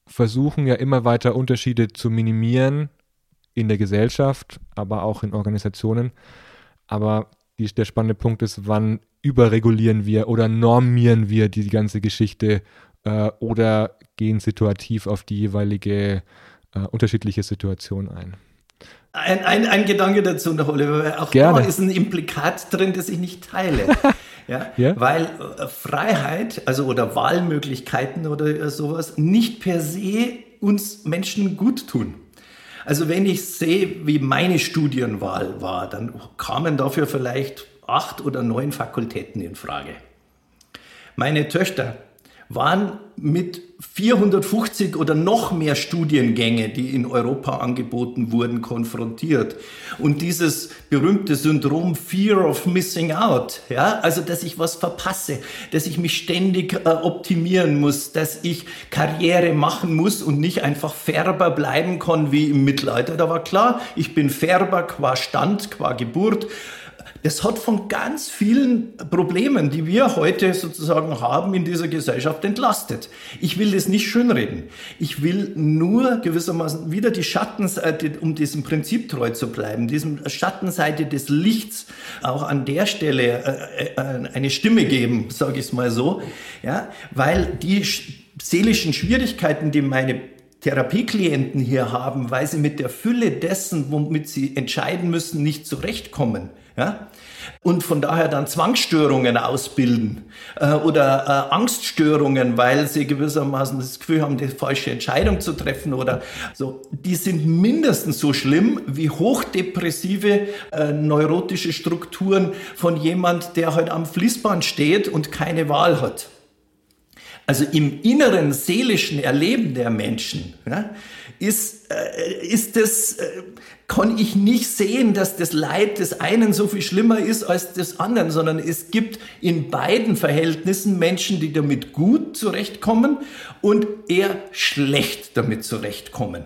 S1: versuchen ja immer weiter Unterschiede zu minimieren in der Gesellschaft, aber auch in Organisationen. Aber die, der spannende Punkt ist, wann überregulieren wir oder normieren wir die ganze Geschichte äh, oder gehen situativ auf die jeweilige äh, unterschiedliche Situation ein.
S3: Ein, ein, ein Gedanke dazu noch, Oliver. Auch
S1: Gerne.
S3: da ist ein Implikat drin, das ich nicht teile. <laughs> ja? ja? Weil äh, Freiheit, also oder Wahlmöglichkeiten oder sowas, nicht per se uns Menschen gut tun. Also wenn ich sehe, wie meine Studienwahl war, dann kamen dafür vielleicht acht oder neun Fakultäten in Frage. Meine Töchter waren mit 450 oder noch mehr Studiengänge, die in Europa angeboten wurden, konfrontiert. Und dieses berühmte Syndrom Fear of Missing Out, ja, also dass ich was verpasse, dass ich mich ständig äh, optimieren muss, dass ich Karriere machen muss und nicht einfach Färber bleiben kann wie im Mittelalter. Da war klar, ich bin Färber qua Stand, qua Geburt das hat von ganz vielen Problemen, die wir heute sozusagen haben in dieser Gesellschaft, entlastet. Ich will das nicht schönreden. Ich will nur gewissermaßen wieder die Schattenseite, um diesem Prinzip treu zu bleiben, diesem Schattenseite des Lichts auch an der Stelle äh, äh, eine Stimme geben, sage ich es mal so, ja, weil die seelischen Schwierigkeiten, die meine Therapieklienten hier haben, weil sie mit der Fülle dessen, womit sie entscheiden müssen, nicht zurechtkommen. Ja? Und von daher dann Zwangsstörungen ausbilden äh, oder äh, Angststörungen, weil sie gewissermaßen das Gefühl haben, die falsche Entscheidung zu treffen oder so. Die sind mindestens so schlimm wie hochdepressive äh, neurotische Strukturen von jemand, der halt am Fließband steht und keine Wahl hat. Also im inneren seelischen Erleben der Menschen ja, ist, äh, ist das, äh, kann ich nicht sehen, dass das Leid des einen so viel schlimmer ist als des anderen, sondern es gibt in beiden Verhältnissen Menschen, die damit gut zurechtkommen und eher schlecht damit zurechtkommen.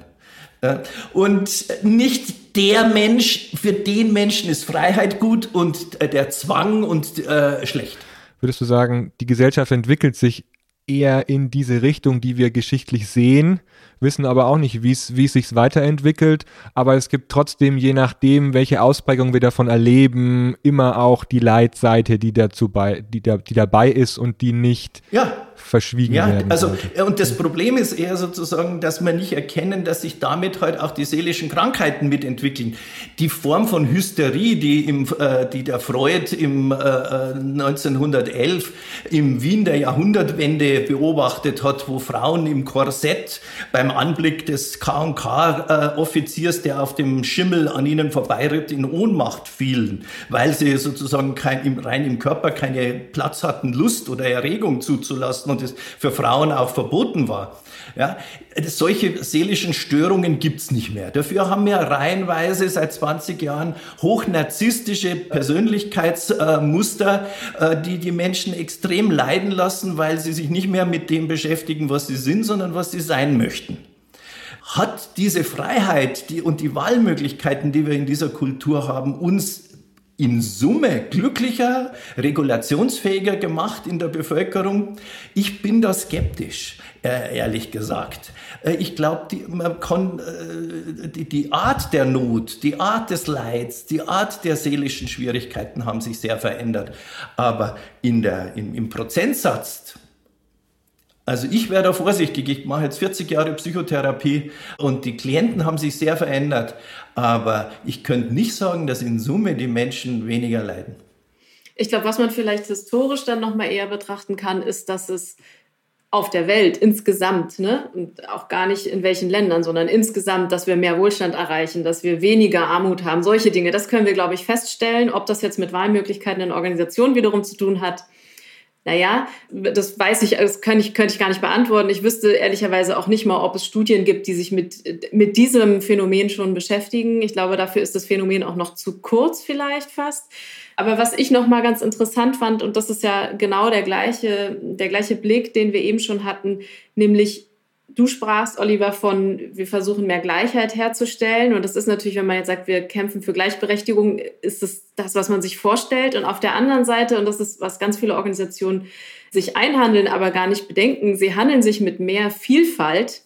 S3: Äh, und nicht der Mensch, für den Menschen ist Freiheit gut und äh, der Zwang und äh, schlecht.
S1: Würdest du sagen, die Gesellschaft entwickelt sich eher in diese Richtung, die wir geschichtlich sehen, wissen aber auch nicht, wie es sich weiterentwickelt. Aber es gibt trotzdem, je nachdem, welche Ausprägung wir davon erleben, immer auch die Leitseite, die dazu bei, die, da, die dabei ist und die nicht
S3: ja
S1: verschwiegen
S3: ja,
S1: werden.
S3: Also, sollte. und das Problem ist eher sozusagen, dass wir nicht erkennen, dass sich damit halt auch die seelischen Krankheiten mitentwickeln. Die Form von Hysterie, die, im, äh, die der Freud im äh, 1911 im Wien der Jahrhundertwende beobachtet hat, wo Frauen im Korsett beim Anblick des K&K-Offiziers, der auf dem Schimmel an ihnen vorbeiritt, in Ohnmacht fielen, weil sie sozusagen kein, rein im Körper keinen Platz hatten, Lust oder Erregung zuzulassen und es für Frauen auch verboten war. Ja, solche seelischen Störungen gibt's nicht mehr. Dafür haben wir reihenweise seit 20 Jahren hochnarzisstische Persönlichkeitsmuster, äh, die die Menschen extrem leiden lassen, weil sie sich nicht mehr mit dem beschäftigen, was sie sind, sondern was sie sein möchten hat diese Freiheit die, und die Wahlmöglichkeiten, die wir in dieser Kultur haben, uns in Summe glücklicher, regulationsfähiger gemacht in der Bevölkerung? Ich bin da skeptisch, äh, ehrlich gesagt. Äh, ich glaube, äh, die, die Art der Not, die Art des Leids, die Art der seelischen Schwierigkeiten haben sich sehr verändert. Aber in der, im, im Prozentsatz also ich wäre da vorsichtig. Ich mache jetzt 40 Jahre Psychotherapie und die Klienten haben sich sehr verändert. Aber ich könnte nicht sagen, dass in Summe die Menschen weniger leiden.
S2: Ich glaube, was man vielleicht historisch dann nochmal eher betrachten kann, ist, dass es auf der Welt insgesamt, ne, und auch gar nicht in welchen Ländern, sondern insgesamt, dass wir mehr Wohlstand erreichen, dass wir weniger Armut haben, solche Dinge, das können wir, glaube ich, feststellen. Ob das jetzt mit Wahlmöglichkeiten in Organisationen wiederum zu tun hat, naja, das weiß ich, das kann ich, könnte ich gar nicht beantworten. Ich wüsste ehrlicherweise auch nicht mal, ob es Studien gibt, die sich mit, mit diesem Phänomen schon beschäftigen. Ich glaube, dafür ist das Phänomen auch noch zu kurz vielleicht fast. Aber was ich noch mal ganz interessant fand, und das ist ja genau der gleiche, der gleiche Blick, den wir eben schon hatten, nämlich Du sprachst, Oliver, von, wir versuchen mehr Gleichheit herzustellen. Und das ist natürlich, wenn man jetzt sagt, wir kämpfen für Gleichberechtigung, ist das das, was man sich vorstellt. Und auf der anderen Seite, und das ist, was ganz viele Organisationen sich einhandeln, aber gar nicht bedenken, sie handeln sich mit mehr Vielfalt,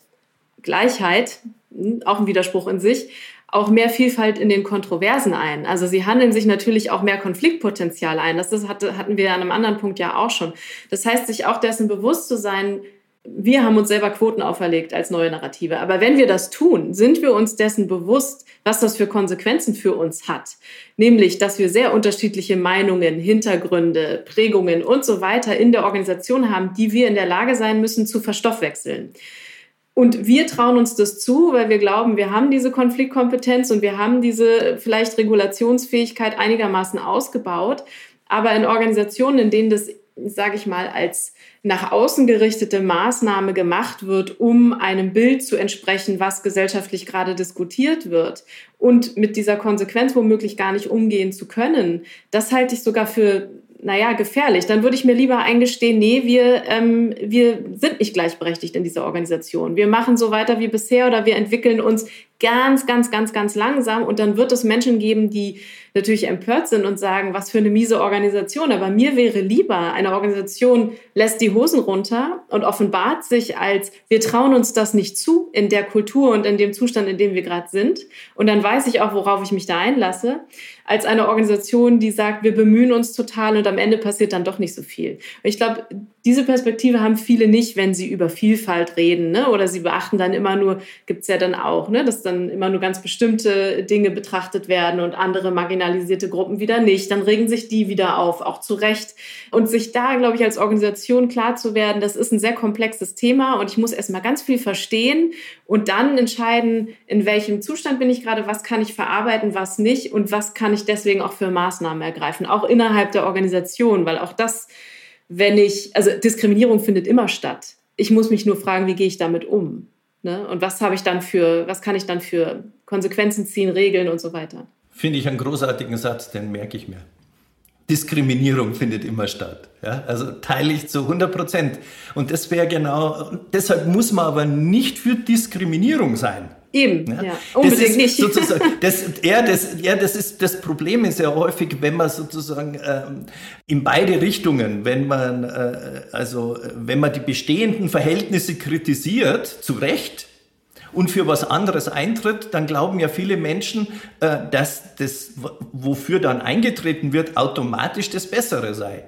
S2: Gleichheit, hm, auch ein Widerspruch in sich, auch mehr Vielfalt in den Kontroversen ein. Also sie handeln sich natürlich auch mehr Konfliktpotenzial ein. Das hatten wir an einem anderen Punkt ja auch schon. Das heißt, sich auch dessen bewusst zu sein, wir haben uns selber Quoten auferlegt als neue Narrative. Aber wenn wir das tun, sind wir uns dessen bewusst, was das für Konsequenzen für uns hat. Nämlich, dass wir sehr unterschiedliche Meinungen, Hintergründe, Prägungen und so weiter in der Organisation haben, die wir in der Lage sein müssen zu verstoffwechseln. Und wir trauen uns das zu, weil wir glauben, wir haben diese Konfliktkompetenz und wir haben diese vielleicht Regulationsfähigkeit einigermaßen ausgebaut. Aber in Organisationen, in denen das sage ich mal, als nach außen gerichtete Maßnahme gemacht wird, um einem Bild zu entsprechen, was gesellschaftlich gerade diskutiert wird und mit dieser Konsequenz womöglich gar nicht umgehen zu können, das halte ich sogar für naja, gefährlich. Dann würde ich mir lieber eingestehen, nee, wir, ähm, wir sind nicht gleichberechtigt in dieser Organisation. Wir machen so weiter wie bisher oder wir entwickeln uns ganz, ganz, ganz, ganz langsam. Und dann wird es Menschen geben, die natürlich empört sind und sagen, was für eine miese Organisation. Aber mir wäre lieber, eine Organisation lässt die Hosen runter und offenbart sich als, wir trauen uns das nicht zu in der Kultur und in dem Zustand, in dem wir gerade sind. Und dann weiß ich auch, worauf ich mich da einlasse, als eine Organisation, die sagt, wir bemühen uns total und am Ende passiert dann doch nicht so viel. Und ich glaube, diese Perspektive haben viele nicht, wenn sie über Vielfalt reden, ne? oder sie beachten dann immer nur, gibt's ja dann auch, ne? dass dann immer nur ganz bestimmte Dinge betrachtet werden und andere marginalisierte Gruppen wieder nicht. Dann regen sich die wieder auf, auch zu Recht. Und sich da, glaube ich, als Organisation klar zu werden, das ist ein sehr komplexes Thema und ich muss erstmal ganz viel verstehen und dann entscheiden, in welchem Zustand bin ich gerade, was kann ich verarbeiten, was nicht und was kann ich deswegen auch für Maßnahmen ergreifen, auch innerhalb der Organisation, weil auch das wenn ich, also Diskriminierung findet immer statt. Ich muss mich nur fragen, wie gehe ich damit um? Ne? Und was habe ich dann für, was kann ich dann für Konsequenzen ziehen, Regeln und so weiter?
S3: Finde ich einen großartigen Satz, den merke ich mir. Diskriminierung findet immer statt. Ja? Also teile ich zu 100 Prozent. Und das wäre genau, deshalb muss man aber nicht für Diskriminierung sein.
S2: Eben, ja, ja unbedingt nicht. <laughs>
S3: Sozusagen, das, ja, das, ja, das ist das Problem ist ja häufig, wenn man sozusagen ähm, in beide Richtungen, wenn man äh, also wenn man die bestehenden Verhältnisse kritisiert, zu Recht und für was anderes eintritt, dann glauben ja viele Menschen, äh, dass das, wofür dann eingetreten wird, automatisch das Bessere sei.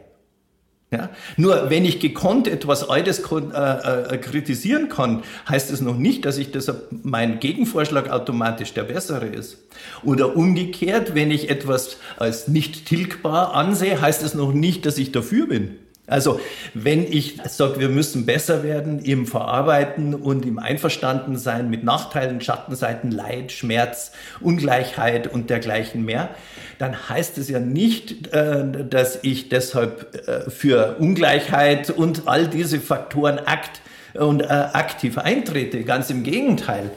S3: Ja? Nur wenn ich gekonnt etwas Altes äh, äh, kritisieren kann, heißt es noch nicht, dass ich deshalb mein Gegenvorschlag automatisch der bessere ist. Oder umgekehrt, wenn ich etwas als nicht tilgbar ansehe, heißt es noch nicht, dass ich dafür bin. Also wenn ich sage, wir müssen besser werden im Verarbeiten und im Einverstandensein mit Nachteilen, Schattenseiten, Leid, Schmerz, Ungleichheit und dergleichen mehr, dann heißt es ja nicht, äh, dass ich deshalb äh, für Ungleichheit und all diese Faktoren akt und äh, aktiv eintrete. Ganz im Gegenteil.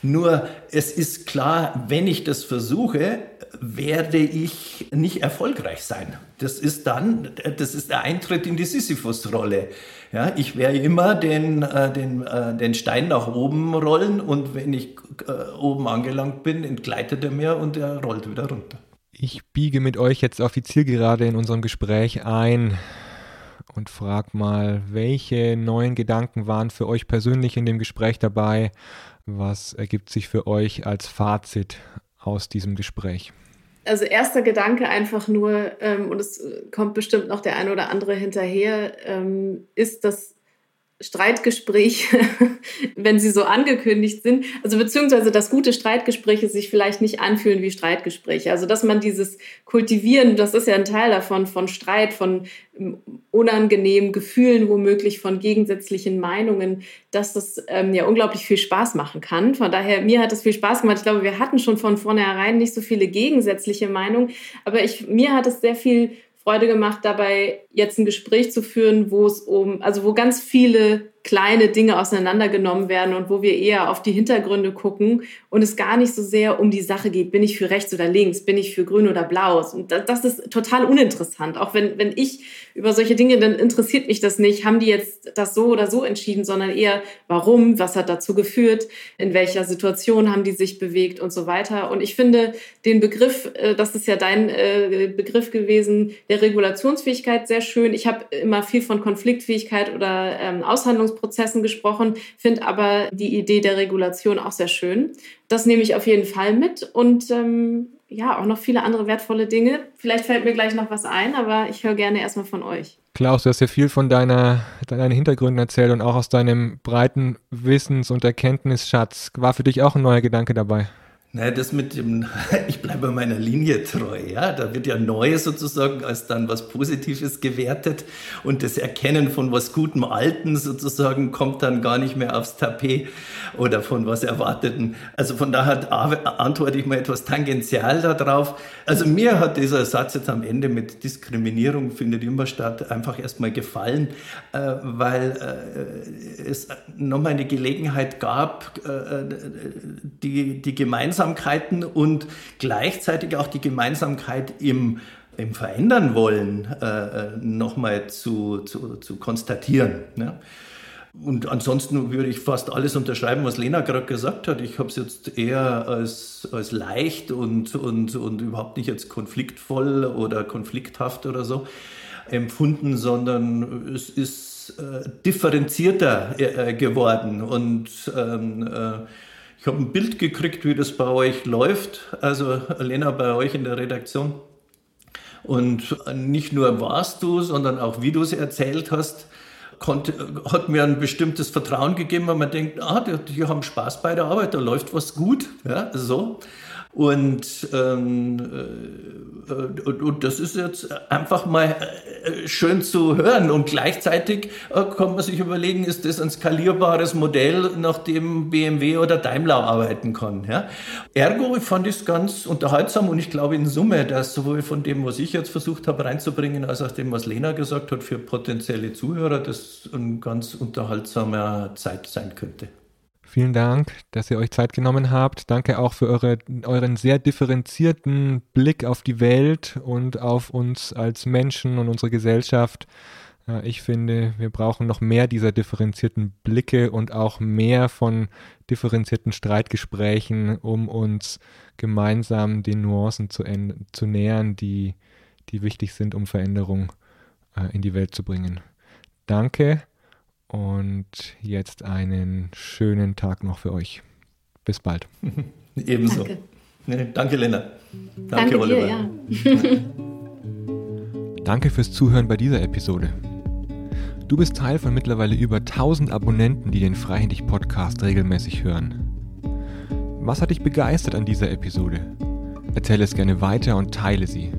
S3: Nur es ist klar, wenn ich das versuche, werde ich nicht erfolgreich sein. Das ist dann, das ist der Eintritt in die Sisyphus-Rolle. Ja, ich werde immer den, äh, den, äh, den Stein nach oben rollen und wenn ich äh, oben angelangt bin, entgleitet er mir und er rollt wieder runter.
S1: Ich biege mit euch jetzt auf die Zielgerade in unserem Gespräch ein und frage mal, welche neuen Gedanken waren für euch persönlich in dem Gespräch dabei? Was ergibt sich für euch als Fazit aus diesem Gespräch?
S2: Also erster Gedanke einfach nur, ähm, und es kommt bestimmt noch der ein oder andere hinterher, ähm, ist, dass Streitgespräche, <laughs> wenn sie so angekündigt sind, also beziehungsweise dass gute Streitgespräche sich vielleicht nicht anfühlen wie Streitgespräche. Also dass man dieses Kultivieren, das ist ja ein Teil davon, von Streit, von ähm, unangenehmen Gefühlen, womöglich von gegensätzlichen Meinungen, dass das ähm, ja unglaublich viel Spaß machen kann. Von daher, mir hat es viel Spaß gemacht. Ich glaube, wir hatten schon von vornherein nicht so viele gegensätzliche Meinungen, aber ich, mir hat es sehr viel Freude gemacht, dabei jetzt ein Gespräch zu führen, wo es um, also wo ganz viele kleine Dinge auseinandergenommen werden und wo wir eher auf die Hintergründe gucken und es gar nicht so sehr um die Sache geht, bin ich für rechts oder links, bin ich für grün oder blau. Und das ist total uninteressant. Auch wenn, wenn ich über solche Dinge, dann interessiert mich das nicht, haben die jetzt das so oder so entschieden, sondern eher, warum, was hat dazu geführt, in welcher Situation haben die sich bewegt und so weiter. Und ich finde den Begriff, äh, das ist ja dein äh, Begriff gewesen, der Regulationsfähigkeit sehr schön. Ich habe immer viel von Konfliktfähigkeit oder ähm, Aushandlungs Entscheidungsprozessen gesprochen, finde aber die Idee der Regulation auch sehr schön. Das nehme ich auf jeden Fall mit und ähm, ja, auch noch viele andere wertvolle Dinge. Vielleicht fällt mir gleich noch was ein, aber ich höre gerne erstmal von euch.
S1: Klaus, du hast ja viel von deiner, deinen Hintergründen erzählt und auch aus deinem breiten Wissens- und Erkenntnisschatz. War für dich auch ein neuer Gedanke dabei?
S3: Naja, das mit dem, <laughs> ich bleibe meiner Linie treu, ja. Da wird ja neu sozusagen als dann was Positives gewertet und das Erkennen von was Gutem Alten sozusagen kommt dann gar nicht mehr aufs Tapet oder von was Erwarteten. Also von daher antworte ich mal etwas tangential darauf. Also mir hat dieser Satz jetzt am Ende mit Diskriminierung findet immer statt einfach erstmal gefallen, äh, weil äh, es nochmal eine Gelegenheit gab, äh, die, die gemeinsam Gemeinsamkeiten und gleichzeitig auch die Gemeinsamkeit im, im Verändern wollen äh, äh nochmal zu, zu, zu konstatieren. Ne? Und ansonsten würde ich fast alles unterschreiben, was Lena gerade gesagt hat. Ich habe es jetzt eher als, als leicht und, und, und überhaupt nicht als konfliktvoll oder konflikthaft oder so empfunden, sondern es ist äh, differenzierter äh, geworden und ähm, äh, ich habe ein Bild gekriegt, wie das bei euch läuft, also Lena bei euch in der Redaktion. Und nicht nur warst du, sondern auch wie du es erzählt hast, konnte, hat mir ein bestimmtes Vertrauen gegeben, weil man denkt, ah, die, die, haben Spaß bei der Arbeit, da läuft was gut, ja, so. Und, ähm, äh, und, und, das ist jetzt einfach mal äh, schön zu hören. Und gleichzeitig äh, kann man sich überlegen, ist das ein skalierbares Modell, nach dem BMW oder Daimler arbeiten kann. Ja? Ergo fand ich es ganz unterhaltsam und ich glaube in Summe, dass sowohl von dem, was ich jetzt versucht habe reinzubringen, als auch dem, was Lena gesagt hat, für potenzielle Zuhörer, das ein ganz unterhaltsamer Zeit sein könnte.
S1: Vielen Dank, dass ihr euch Zeit genommen habt. Danke auch für eure, euren sehr differenzierten Blick auf die Welt und auf uns als Menschen und unsere Gesellschaft. Ich finde, wir brauchen noch mehr dieser differenzierten Blicke und auch mehr von differenzierten Streitgesprächen, um uns gemeinsam den Nuancen zu, zu nähern, die, die wichtig sind, um Veränderung äh, in die Welt zu bringen. Danke und jetzt einen schönen Tag noch für euch. Bis bald. <laughs>
S3: Ebenso. Danke, danke Lena.
S2: Danke, danke Oliver. Dir, ja. <laughs>
S1: danke fürs Zuhören bei dieser Episode. Du bist Teil von mittlerweile über 1000 Abonnenten, die den Freihändig Podcast regelmäßig hören. Was hat dich begeistert an dieser Episode? Erzähle es gerne weiter und teile sie.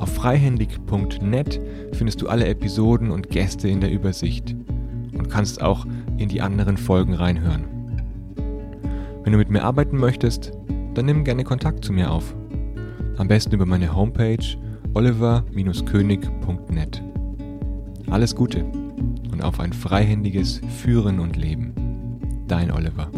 S1: Auf freihändig.net findest du alle Episoden und Gäste in der Übersicht und kannst auch in die anderen Folgen reinhören. Wenn du mit mir arbeiten möchtest, dann nimm gerne Kontakt zu mir auf. Am besten über meine Homepage oliver-könig.net. Alles Gute und auf ein freihändiges Führen und Leben. Dein Oliver.